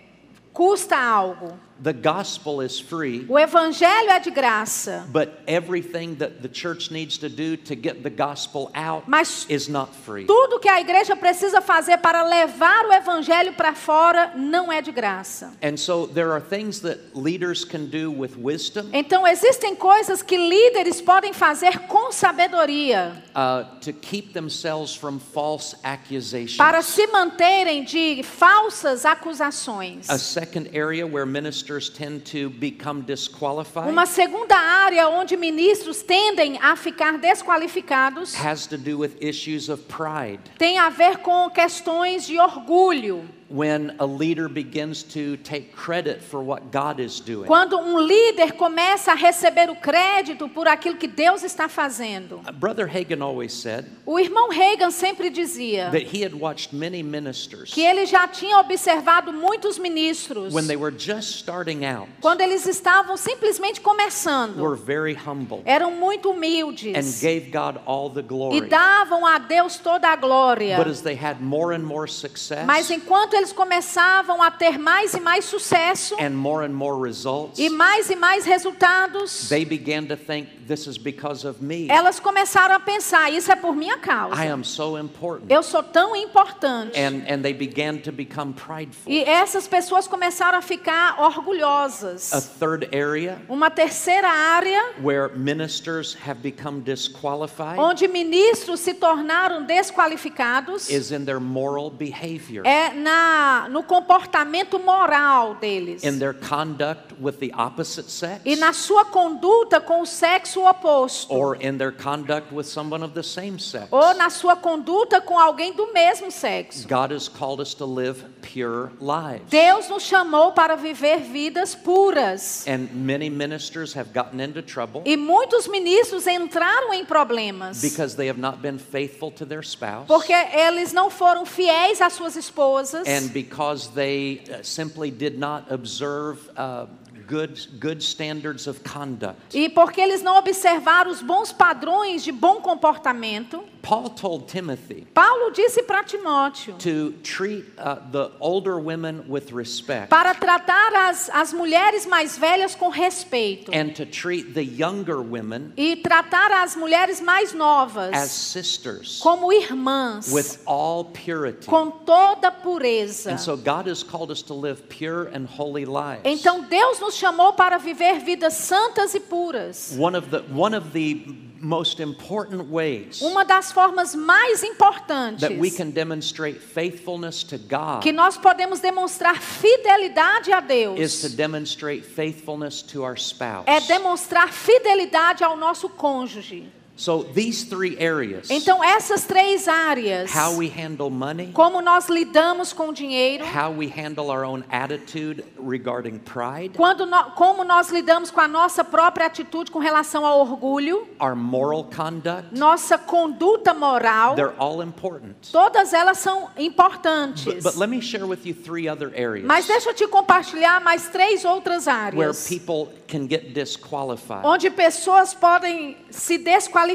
custa algo. The gospel is free, O evangelho é de graça, but everything that the church needs to do to get the gospel out mas is not free. tudo que a igreja precisa fazer para levar o evangelho para fora não é de graça. And so there are things that leaders can do with wisdom Então existem coisas que líderes podem fazer com sabedoria uh, to keep themselves from false accusations. para se manterem de falsas acusações. A second area where ministers tend to become disqualified Uma segunda área onde ministros tendem a ficar desqualificados has to do with issues of pride. tem a ver com questões de orgulho. When a leader begins to take credit for what God is doing. Quando um líder começa a receber o crédito por aquilo que Deus está fazendo. Uh, Brother Hagan always said O irmão Reagan sempre dizia that he had watched many ministers que ele já tinha observado muitos ministros when they were just starting out quando eles estavam simplesmente começando. were very humble Eram muito and humildes gave God all the e glory. davam a Deus toda a glória. But as they had more and more success Mas enquanto eles começavam a ter mais e mais sucesso and more and more results, e mais e mais resultados, they began to think this is because of me. elas começaram a pensar: isso é por minha causa. I am so important. Eu sou tão importante. And and they began to become prideful. E essas pessoas começaram a ficar orgulhosas. A third area Uma terceira área where ministers have become disqualified onde ministros se tornaram desqualificados is in their moral behavior, é na no comportamento moral deles in their conduct with the opposite sex, e na sua conduta com o sexo oposto or in their conduct with someone of the same sex. ou na sua conduta com alguém do mesmo sexo. God has called us to live pure lives. Deus nos chamou para viver vidas puras. And many ministers have gotten into trouble E muitos ministros entraram em problemas because they have not been faithful to their spouse porque eles não foram fiéis às suas esposas and because they uh, simply did not observe uh, good, good standards of conduct. e porque eles não observaram os bons padrões de bom comportamento. Paul told Timothy Paulo disse para Timóteo to treat uh, the older women with respect para tratar as, as mulheres mais velhas com respeito and to treat the younger women e tratar as mulheres mais novas as sisters como irmãs with all purity. com toda pureza. And so God has called us to live pure and holy lives. Então Deus nos chamou para viver vidas santas e puras. One of the one of the most important ways Uma das formas mais importantes that we can demonstrate faithfulness to God que nós podemos demonstrar fidelidade a Deus is to demonstrate faithfulness to our spouse. é demonstrar fidelidade ao nosso cônjuge. So these three areas, Então essas três áreas, how we handle money, como nós lidamos com o dinheiro, how we handle our own attitude regarding pride, quando nó- como nós lidamos com a nossa própria atitude com relação ao orgulho, our moral conduct, nossa conduta moral, they're all important. todas elas são importantes. But, but let me share with you three other areas Mas deixa eu te compartilhar mais três outras where áreas people can get disqualified. onde pessoas podem se desqualificar.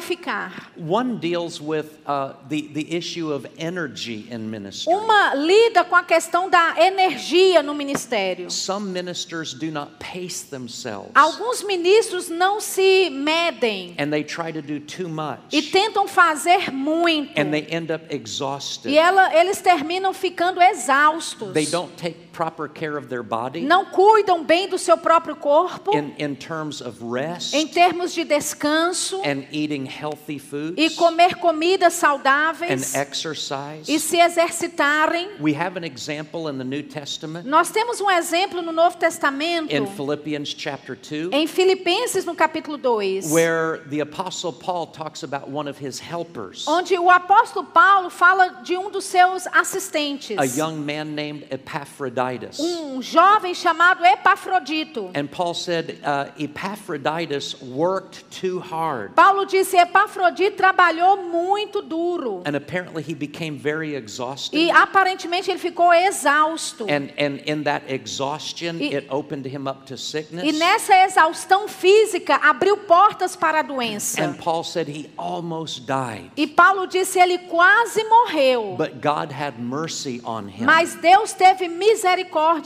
One deals with uh, the, the issue of energy in ministry. Uma lida com a questão da energia no ministério. Some ministers do not pace themselves Alguns ministros não se medem and they try to do too much e tentam fazer muito. and they end up exhausted. E ela, eles terminam ficando exaustos. They don't take proper care of their body Não cuidam bem do seu próprio corpo in, in terms of rest em termos de descanso and eating healthy foods e comer comidas and saudáveis exercise. e se exercitarem. We have an example in the New Testament Nós temos um exemplo no Novo Testamento, in Philippians chapter 2 em Filipenses, no capítulo 2, where the apostle Paul talks about one of his helpers, onde o apóstolo Paulo fala de um dos seus assistentes, a young man named Epaphroditus. Um jovem chamado Epafrodito. And Paul said uh, Epaphroditus worked too hard. Paulo disse: Epafrodito trabalhou muito duro. And apparently he became very exhausted. E aparentemente ele ficou exausto. And, and in that exhaustion, E- it opened him up to sickness. E nessa exaustão física abriu portas para a doença. And Paul said he almost died. E Paulo disse: ele quase morreu. But God had mercy on him. Mas Deus teve misericórdia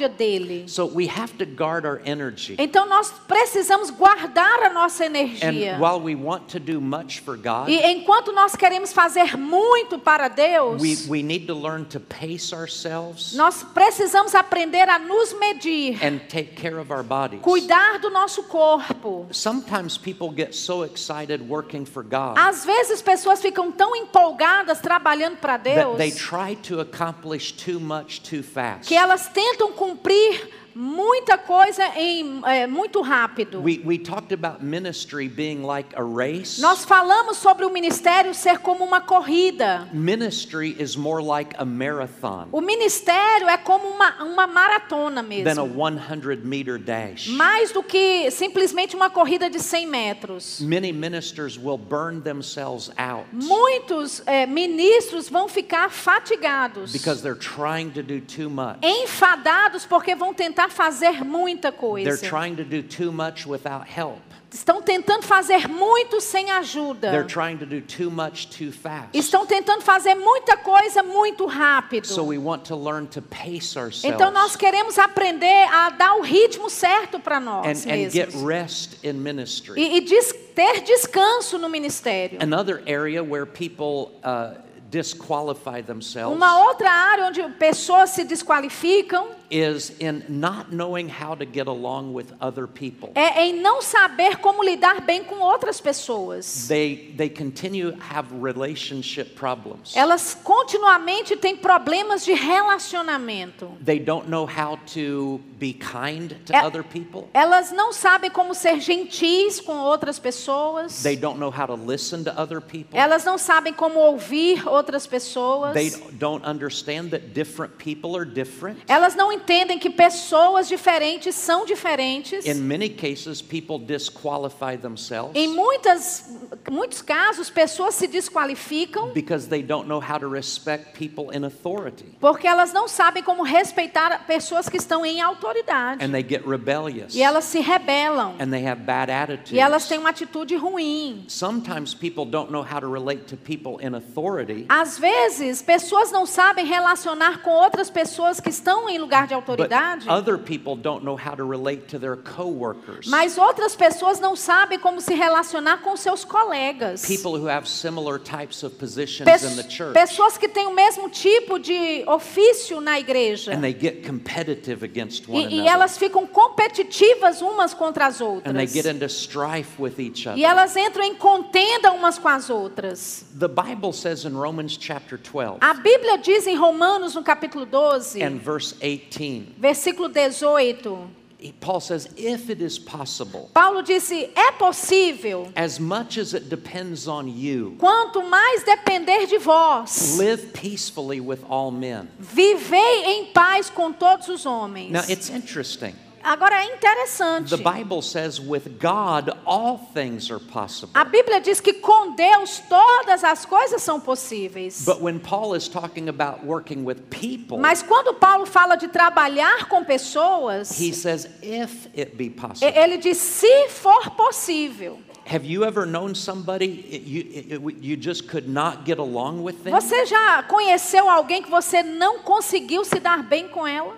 dele. So we have to guard our energy. Então nós precisamos guardar a nossa energia. And while we want to do much for God, E enquanto nós queremos fazer muito para Deus, we, we need to learn to pace ourselves nós precisamos aprender a nos medir, and take care of our bodies. cuidar do nosso corpo. Sometimes people get so excited working for God Às vezes pessoas ficam tão empolgadas trabalhando para that Deus they try to accomplish too much too fast. que elas tentam cumprir muita coisa em é, muito rápido. We, we talked about ministry being like a race. Nós falamos sobre o ministério ser como uma corrida. Ministry is more like a marathon O ministério é como uma, uma maratona than a mesmo. 100 meter dash. Mais do que simplesmente uma corrida de 100 metros. Many ministers will burn themselves out Muitos é, ministros vão ficar fatigados, because they're trying to do too much. enfadados porque vão tentar fazer muita They're coisa. trying to do too much without help. Estão tentando fazer muito sem They're ajuda. trying to do too much too fast. Estão tentando fazer muita coisa muito rápido. So we want to learn to pace ourselves Então nós queremos aprender a dar o ritmo certo para nós and, and get mesmos. rest in ministry. E, e des- ter descanso no ministério. Another area where people uh, disqualify themselves Uma outra área onde pessoas se desqualificam is in not knowing how to get along with other people. é em não saber como lidar bem com outras pessoas. They, they continue have relationship problems. Elas continuamente têm problemas de relacionamento. They don't know how to be kind to É- other people. Elas não sabem como ser gentis com outras pessoas. They don't know how to listen to other people. Elas não sabem como ouvir outras pessoas. They don't understand that different people are different. Elas não entendem que pessoas diferentes são diferentes. In many cases, people disqualify themselves Em muitas, muitos casos, pessoas se desqualificam because they don't know how to respect people in authority. porque elas não sabem como respeitar pessoas que estão em autoridade. And they get rebellious. E elas se rebelam. And they have bad attitudes. E elas têm uma atitude ruim. Sometimes people don't know how to relate to people in authority, Às vezes, pessoas não sabem relacionar com outras pessoas que estão em lugar de autoridade. other people don't know how to relate to their coworkers. Mas outras pessoas não sabem como se relacionar com seus colegas. People who have similar types of positions Pes- in the church. pessoas que têm o mesmo tipo de ofício na igreja. And they get competitive against one E, e elas ficam competitivas umas contra as outras. And they get into strife with each other. E elas entram em contenda umas com as outras. The Bible says in Romans chapter 12 A Bíblia diz em Romanos, no capítulo 12, and verse 18, versículo 18, he- Paul says, if it is possible, Paulo disse: É possível, as much as it depends on you, quanto mais depender de vós, live peacefully with all men. vivei em paz com todos os homens. Now it's interesting. Agora é interessante. The Bible says with God all things are possible. A Bíblia diz que com Deus todas as coisas são possíveis. But when Paul is talking about working with people, Mas quando Paulo fala de trabalhar com pessoas, he says if it be possible. ele diz se for possível. Have you ever known somebody you, you just could not get along with them? Você já conheceu alguém que você não conseguiu se dar bem com ela?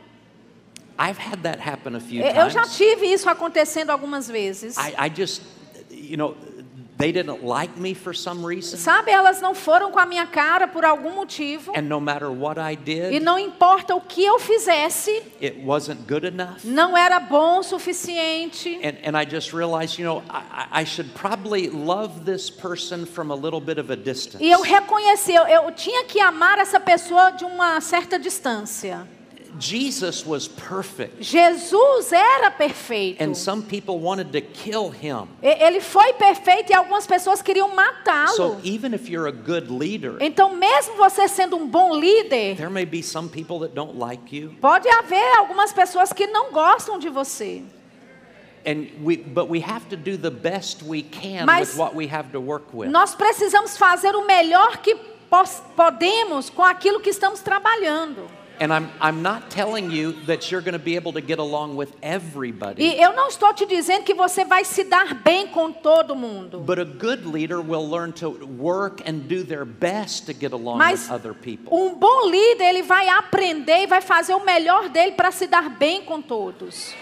I've had that happen a few Eu já times. tive isso acontecendo algumas vezes. I, I just, you know, they didn't like me for some reason, Sabe, elas não foram com a minha cara por algum motivo. and no matter what I E did, não importa o que eu fizesse, it wasn't good enough. não era bom o suficiente. And, and I just realized, you know, I, I I should probably love this person from a little bit of a distance. E eu reconheci, eu, eu tinha que amar essa pessoa de uma certa distância. Jesus was perfect, Jesus era perfeito. and some people wanted to kill him. Ele foi perfeito e algumas pessoas queriam So matá-lo. even if you're a good leader, Então, mesmo você sendo um bom líder, there may be some people that don't like you. pode haver algumas pessoas que não gostam de você. And we, but we have to do the best we can Mas- with what we have to work with. Nós precisamos fazer o melhor que podemos com aquilo que estamos trabalhando. And I'm, I'm not telling you that you're going to be able to get along with everybody. E eu não estou te dizendo que você vai se dar bem com todo mundo. But a good leader will learn to work and do their best to get along Mas with other people. um bom líder, ele vai aprender e vai fazer o melhor dele para se dar bem com todos.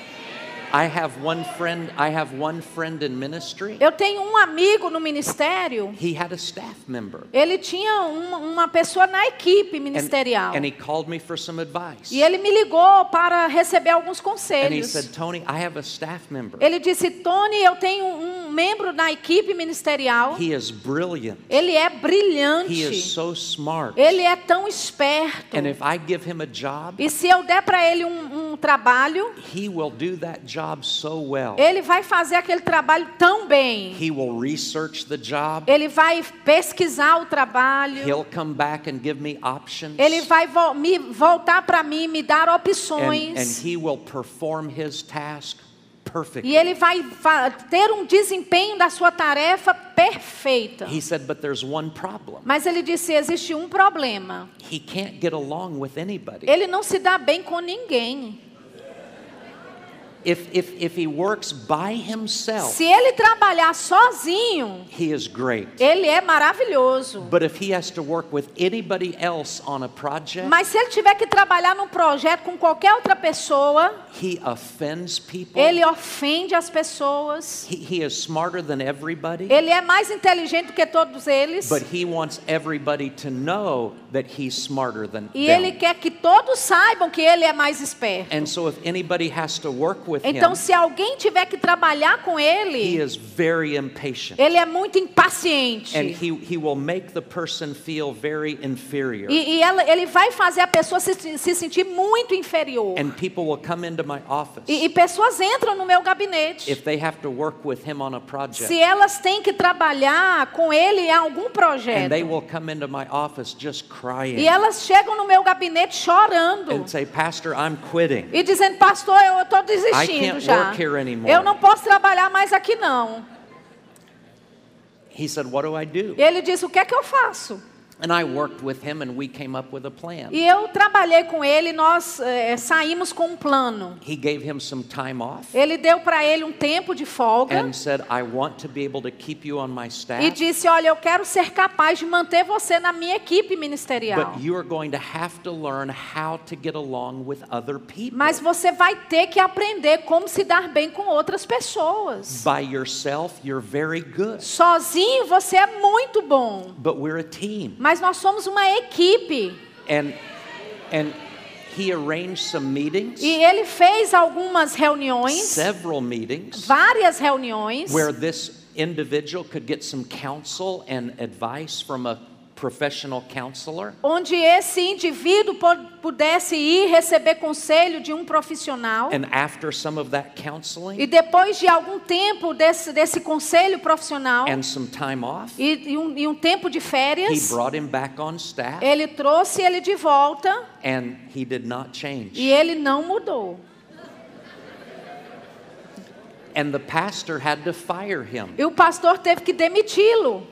I have one friend, I have one friend in ministry. Eu tenho um amigo no ministério, He had a staff member. ele tinha uma, uma pessoa na equipe And, ministerial. and he called me for some advice. E ele me ligou para receber alguns And he conselhos. said, Tony, I have a staff member. Ele disse: Tony, eu tenho um membro na equipe ministerial. He is brilliant. Ele é He brilhante. is so smart. Ele é tão esperto. And if I give him a job, E se eu der para ele um, um trabalho, he will do that job so well. ele vai fazer aquele trabalho tão bem. He will research the job. Ele vai pesquisar o trabalho. He'll come back and give me options. Ele vai vo me voltar para mim, me dar and, opções. and he will perform his task perfectly. E ele vai ter um desempenho da sua tarefa perfeita. He said, but there's one problem. Mas ele disse: existe um problema. He can't get along with anybody. Ele não se dá bem com ninguém. If, if, if he works by himself, Se ele trabalhar sozinho, he is great. ele é maravilhoso. But if he has to work with anybody else on a project, Mas se ele tiver que trabalhar num projeto com qualquer outra pessoa, he offends people. ele ofende as pessoas. He, he is smarter than everybody. Ele é mais inteligente do que todos eles. But he wants everybody to know that he's smarter than E them. ele quer que todos saibam que ele é mais esperto. And so if anybody has to work with Então, se alguém tiver que trabalhar com he ele, is very impatient. ele é muito impaciente. And he, he will make the person feel very inferior. E, e ela- ele vai fazer a pessoa se, se sentir muito inferior. And people will come into my office E, e pessoas entram no meu gabinete. if they have to work with him on a project. Se elas têm que trabalhar com ele em algum And projeto. they will come into my office just crying E elas chegam no meu gabinete chorando. and say, Pastor, I'm quitting. E dizendo, pastor, eu estou I desistindo can't já. work here anymore. Eu não posso trabalhar mais aqui não. He said, What do I do? Ele disse, o que é que eu faço? And I worked with him and we came up with a plan. E eu trabalhei com ele, nós eh, saímos com um plano. He gave him some time off Ele deu para ele um tempo de folga and said, I want to be able to keep you on my staff, e disse: Olha, eu quero ser capaz de manter você na minha equipe ministerial. but you are going to have to learn how to get along with other people. Mas você vai ter que aprender como se dar bem com outras pessoas. By yourself, you're very good, Sozinho você é muito bom, but we're a team. mas nós somos uma equipe. And and he arranged some meetings, E ele fez algumas reuniões, several meetings, várias reuniões, where this individual could get some counsel and advice from a professional counselor. onde esse indivíduo pudesse ir receber conselho de um profissional. And after some of that E counseling depois de algum tempo desse, desse conselho profissional and some time off, e, e um, e um tempo de he férias, brought him back on staff ele trouxe ele de volta and he did not change. e ele não mudou. And the pastor had to fire him E o pastor teve que demiti-lo,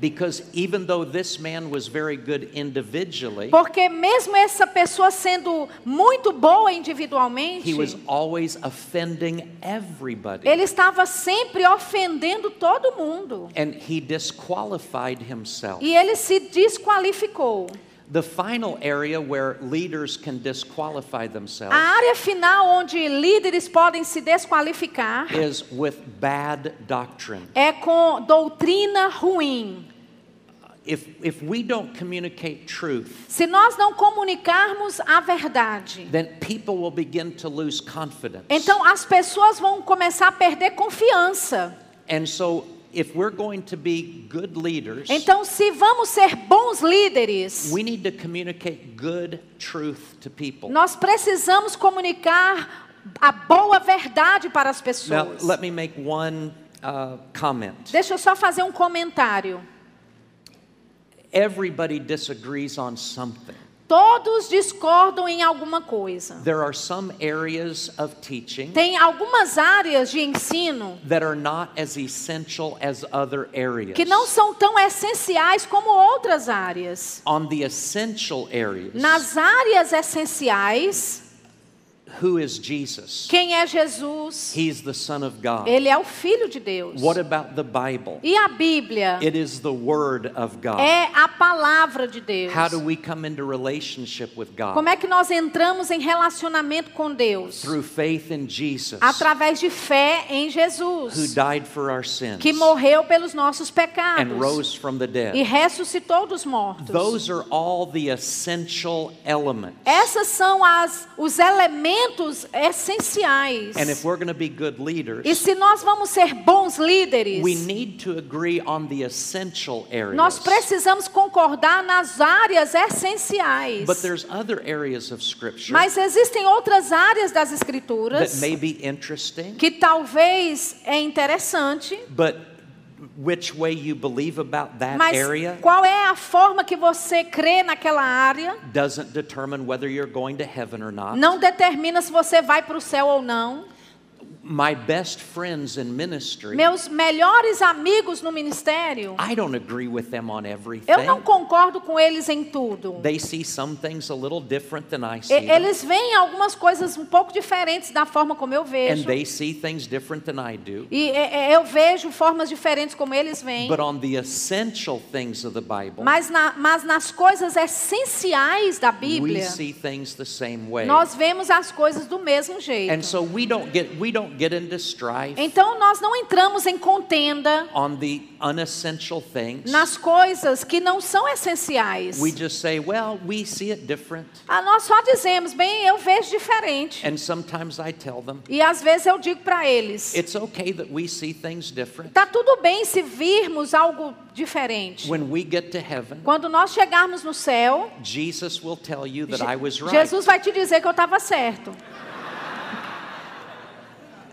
because even though this man was very good individually, porque mesmo essa pessoa sendo muito boa individualmente, he was always offending everybody. ele estava sempre ofendendo todo mundo. And he disqualified himself. E ele se desqualificou. The final area where leaders can disqualify A themselves área final onde líderes podem se desqualificar is with bad doctrine. é com doutrina ruim. If, if we don't communicate truth, Se nós não comunicarmos a verdade, then people will begin to lose confidence. então as pessoas vão começar a perder confiança. And so, if we're going to be good leaders, Então, se vamos ser bons líderes, we need to communicate good truth to people. nós precisamos comunicar a boa verdade para as Now, pessoas. let me make one uh, comment. Deixa eu só fazer um comentário. Everybody disagrees on something. Todos discordam em alguma coisa. There are some areas of teaching Tem algumas áreas de ensino that are not as essential as other areas. que não são tão essenciais como outras áreas. On the essential areas, Nas áreas essenciais, who is Jesus? quem é Jesus? He's the Son of God. Ele é o Filho de Deus. What about the Bible? E a Bíblia It is the Word of God. é a palavra de Deus. How do we come into relationship with Como God? é que nós entramos em relacionamento com Deus? Through faith in Jesus, Através de fé em who Jesus, died for our sins que morreu pelos nossos and pecados rose from the e dead. ressuscitou dos mortos. Those are all the essential elements Essas são as, os elementos elementos essenciais. And if we're going to be good leaders, E se nós vamos ser bons líderes, we need to agree on the essential areas. nós precisamos concordar nas áreas essenciais. But there's other areas of scripture Mas existem outras áreas das that escrituras may be interesting, que talvez é interessante, but which way you believe about that mas area qual é a forma que você crê naquela área doesn't determine whether you're going to heaven or not. não determina se você vai para o céu ou não. My best friends in ministry, Meus melhores amigos no ministério, I don't agree with them on everything. eu não concordo com eles em tudo. They see some things a little different than I see. E- Eles veem algumas coisas um pouco diferentes da forma como eu and vejo. they see things different than I do. E eu vejo formas diferentes como eles veem. But on the essential things of the Bible, Mas, na- mas nas coisas essenciais da we Bíblia, see things the same way. nós vemos as coisas do mesmo And jeito. so we don't get we don't get into strife Então nós não entramos em contenda on the unessential things. nas coisas que não são essenciais. We just say, well, we see it different. Ah, nós só dizemos, bem, eu vejo diferente. And sometimes I tell them, E às vezes eu digo para eles, it's okay that we see things different. tá tudo bem se virmos algo diferente. When we get to heaven, Quando nós chegarmos no céu, Jesus will tell you that Je- I was right. Jesus vai te dizer que eu estava certo.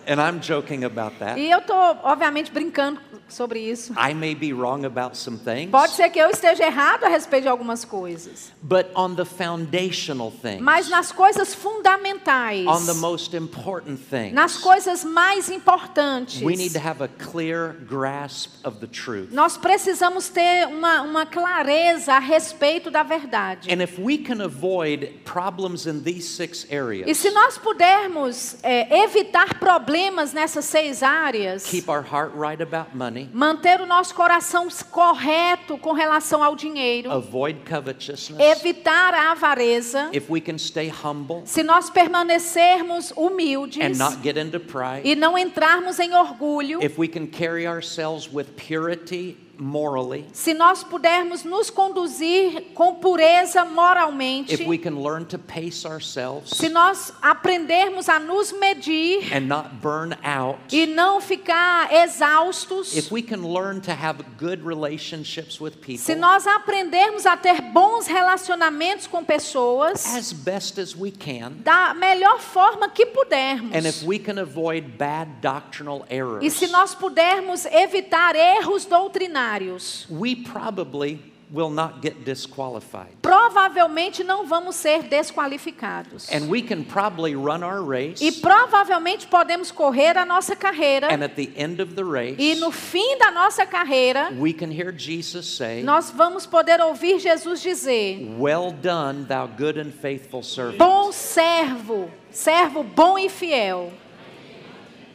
And I'm joking about that. E eu tô, obviamente, brincando sobre isso. I may be wrong about some things, Pode ser que eu esteja errado a respeito de algumas coisas, but on the foundational things, mas nas coisas fundamentais, on the most important things, nas coisas mais importantes, we need to have a clear grasp of the truth. nós precisamos ter uma, uma clareza a respeito da verdade. And if we can avoid problems in these six E areas, se nós pudermos é, evitar problemas nessas seis áreas, keep our heart right about money, manter o nosso coração correto com relação ao dinheiro, avoid covetousness, evitar a avareza, if we can stay humble se nós permanecermos humildes and not get into pride, e não entrarmos em orgulho, if we can carry ourselves with purity morally, se nós pudermos nos conduzir com pureza moralmente, if we can learn to pace ourselves se nós aprendermos a nos medir and not burn out, e não ficar exaustos, if we can learn to have good relationships with se people nós aprendermos a ter bons relacionamentos com pessoas, as best as we can, da melhor forma que pudermos. and if we can avoid bad doctrinal errors, E se nós pudermos evitar erros doutrinários, we probably will not get disqualified. provavelmente não vamos ser desqualificados. And we can probably run our race, E provavelmente podemos correr a nossa carreira and at the end of the race, e no fim da nossa carreira we can hear Jesus say, nós vamos poder ouvir Jesus dizer: Well done, thou good and faithful servant. Bom servo, servo bom e fiel. We have the greatest privilege on earth.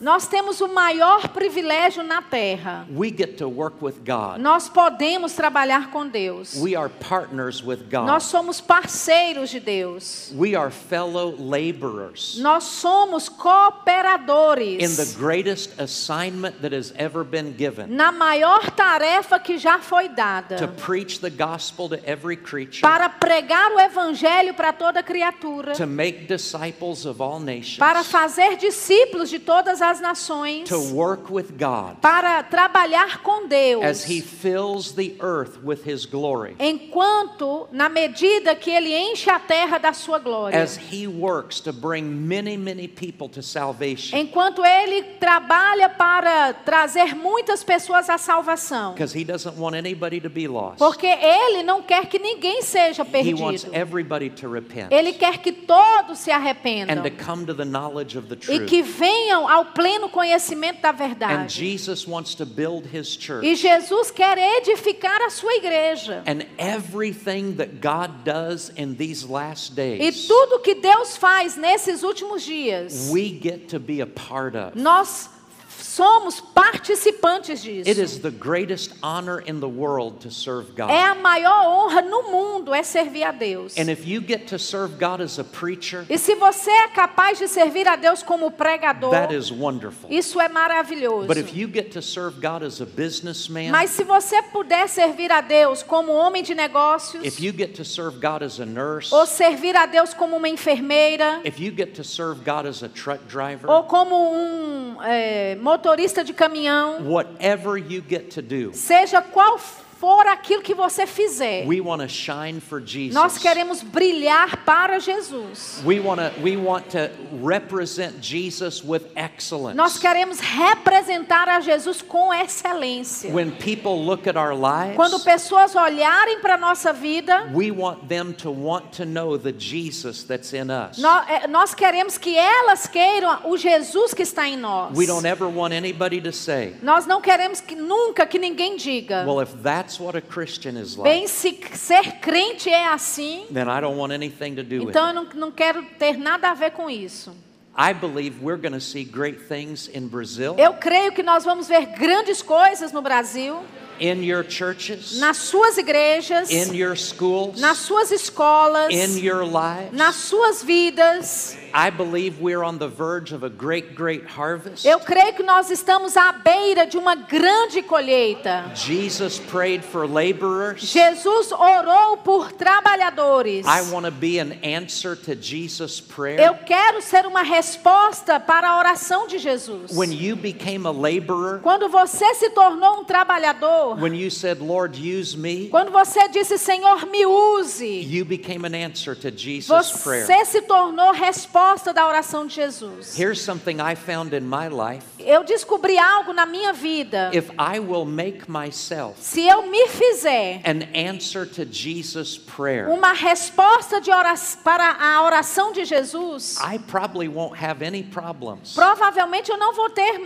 Nós temos o maior privilégio na terra. We get to work with God. Nós podemos trabalhar com Deus. We are partners with God. Nós somos parceiros de Deus. We are fellow laborers Nós somos in the cooperadores greatest assignment that has ever been given na maior tarefa que já foi to dada preach the gospel to every creature, para pregar o evangelho para toda criatura, to make disciples para fazer discípulos de todas as nações, to work with God para trabalhar com Deus. as He fills the earth with His glory, Enquanto, na medida que Ele enche a terra da sua glória, as He works to bring many, many people to salvation, enquanto Ele trabalha para trazer muitas pessoas à salvação, porque Ele não quer que ninguém seja perdido. Ele quer que todos se and arrependam to come to the knowledge of the e que venham ao pleno conhecimento da And verdade. Jesus wants to build His church. E Jesus quer edificar a sua igreja. And everything that God does in these last E tudo que Deus faz nesses últimos dias, we get to be a part of. nós somos participantes disso. It is the greatest honor in the world to serve God. É a maior honra no mundo é servir a Deus. And if you get to serve God as a preacher, E se você é capaz de servir a Deus como pregador, that is wonderful. isso é maravilhoso. But if you get to serve God as a businessman, Mas se você puder servir a Deus como homem de negócios, if you get to serve God as a nurse, ou servir a Deus como uma enfermeira, if you get to serve God as a truck driver, ou como um é, motorista de caminhão, whatever you get to do, seja qual for aquilo que você fizer, we want to shine for Jesus. nós queremos brilhar para Jesus. We want to we want to represent Jesus with excellence. Nós queremos representar a Jesus com excelência. When people look at our lives, Quando pessoas olharem para a nossa vida, we want them to want to know the Jesus that's in us. nó- é, nós queremos que elas queiram o Jesus que está em nós. We don't ever want anybody to say, Nós não queremos que nunca que ninguém diga, well, if that's what a Christian is bem, like, se ser crente é assim, then I don't want anything to do with então eu it. não, não quero ter nada a ver com isso. I believe we're going to see great things in Brazil, Eu creio que nós vamos ver grandes coisas no Brasil, in your churches, nas suas igrejas, in your schools, nas suas escolas, in your lives. nas suas vidas. I believe we're on the verge of a great, great harvest. Eu creio que nós estamos à beira de uma grande colheita. Jesus prayed for laborers. Jesus orou por trabalhadores. I want to be an answer to Jesus' prayer. Eu quero ser uma resposta para a oração de Jesus. When you became a laborer, Quando você se tornou um trabalhador, when you said, Lord, use me, quando você disse, Senhor, me use, you became an answer to Jesus' prayer. você se tornou resposta da oração de Jesus. Here's something I found in my life. Eu descobri algo na minha vida. If I will make myself Se eu me fizer an answer to Jesus' prayer, uma resposta de oração, para a oração de Jesus, I probably won't have any problems provavelmente eu não vou ter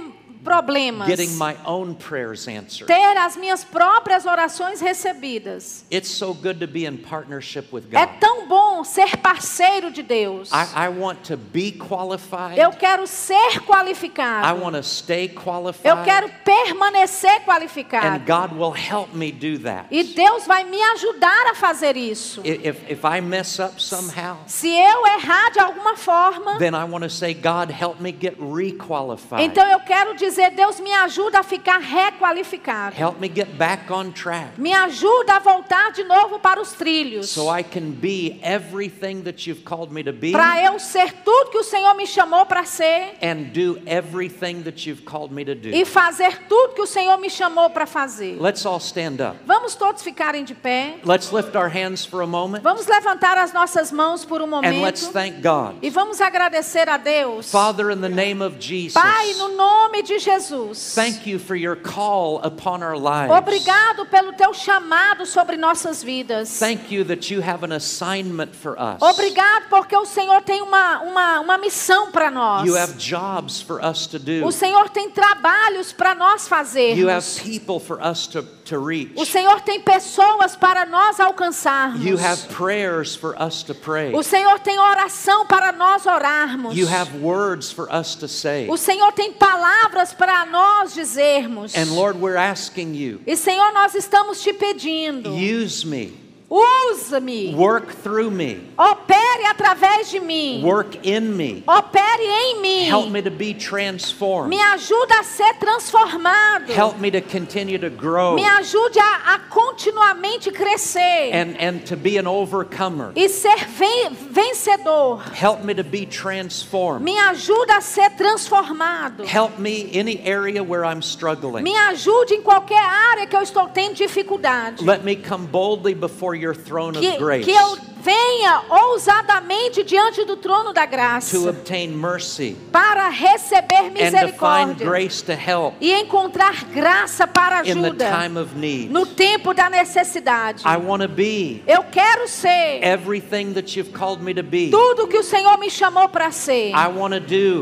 problemas. getting my own prayers answered. Ter as minhas próprias orações recebidas. It's so good to be in partnership with É God. tão bom ser parceiro de Deus. I, I want to be qualified. Eu quero ser I qualificado. want to stay qualified. Eu quero permanecer And qualificado. God will help me do that. E Deus vai me ajudar a fazer isso. I- If, if I mess up somehow, Se eu errar de alguma forma, then I want to say, God, help me get requalified. então eu quero dizer, Deus me ajuda a ficar requalificado. Help me get back on track Me ajuda a voltar de novo para os trilhos. so I can be everything that you've called me to be Para eu ser tudo que o Senhor me chamou para ser and do everything that you've called me to do. e fazer tudo que o Senhor me chamou para fazer. Let's all stand up. Vamos todos ficarem de pé. Let's lift our hands for a moment Vamos levantar as nossas mãos por um and let's momento thank God. e vamos agradecer a Deus. Father, in the name of Jesus, Pai, no nome de Jesus. thank you for your call upon our lives. Obrigado pelo teu chamado sobre nossas vidas. Thank you that you have an assignment for us. Obrigado porque o Senhor tem uma, uma, uma missão para nós. You have jobs for us to do. O Senhor tem trabalhos para nós You have people for us to, to reach. O Senhor tem pessoas para nós alcançarmos. You have prayers for us to pray. O Senhor tem oração para nós orarmos. You have words for us to say. O Senhor tem palavras para nós dizermos. And Lord, we're asking you, E Senhor, nós estamos te pedindo. use me, Usa-me. work through me, Opere através de mim. work in me, Opere em mim. help me to be transformed, Me ajuda a ser transformado. help me to continue to grow Me ajude a, a continuamente crescer. and, and to be an overcomer. e ser ven- vencedor. Help me to be transformed. Me ajuda a ser transformado. Help me any area where I'm struggling. Me ajude em qualquer área que eu estou tendo dificuldade. Let me come boldly before your throne of Que, grace. que eu venha ousadamente diante do trono da graça para receber and to find misericórdia grace to help e encontrar graça para in the ajuda time of need. no tempo da necessidade. Eu quero ser everything that you've called me to be. tudo que o Senhor me chamou para ser.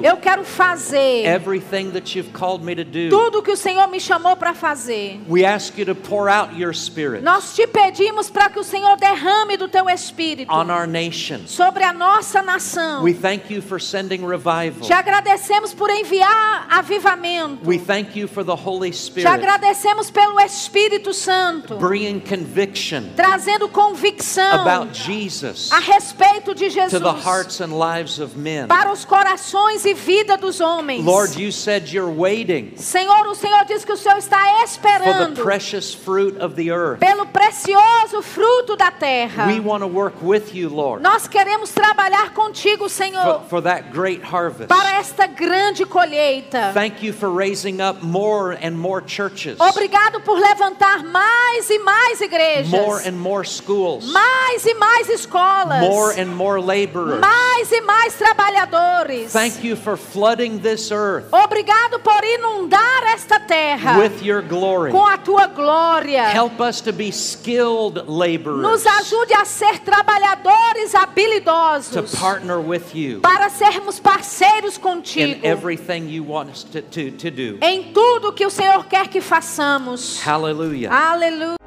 Eu quero fazer everything that you've called me to do. tudo que o Senhor me chamou para fazer. We ask you to pour out your spirit Nós te pedimos para que o Senhor derrame do teu espírito Espírito on our nation. sobre a nossa nação. We thank you for sending revival. Te agradecemos por enviar avivamento. We thank you for the Holy Te Spirit agradecemos pelo Espírito Santo, bringing conviction trazendo convicção about Jesus a respeito de to Jesus the hearts and lives of men. para os corações e vida dos homens. Lord, you said you're waiting Senhor, o Senhor diz que o Senhor está for the esperando precious fruit of the earth. pelo precioso fruto da terra. We want to work you, Lord, Nós queremos trabalhar contigo, for, Senhor, for that great harvest. para esta grande colheita. Thank you for raising up more and more churches, Obrigado por levantar mais e mais igrejas, more and more schools, mais e mais escolas, more and more laborers. mais e mais trabalhadores. Thank you for flooding this earth Obrigado por inundar esta terra with your glory. com a tua glória. Help us to be skilled laborers Nos ajude a ser trabalhadores to habilidosos partner with you para sermos parceiros in contigo everything you want us to, to, to do. em tudo que o Senhor quer que façamos. Hallelujah. Aleluia.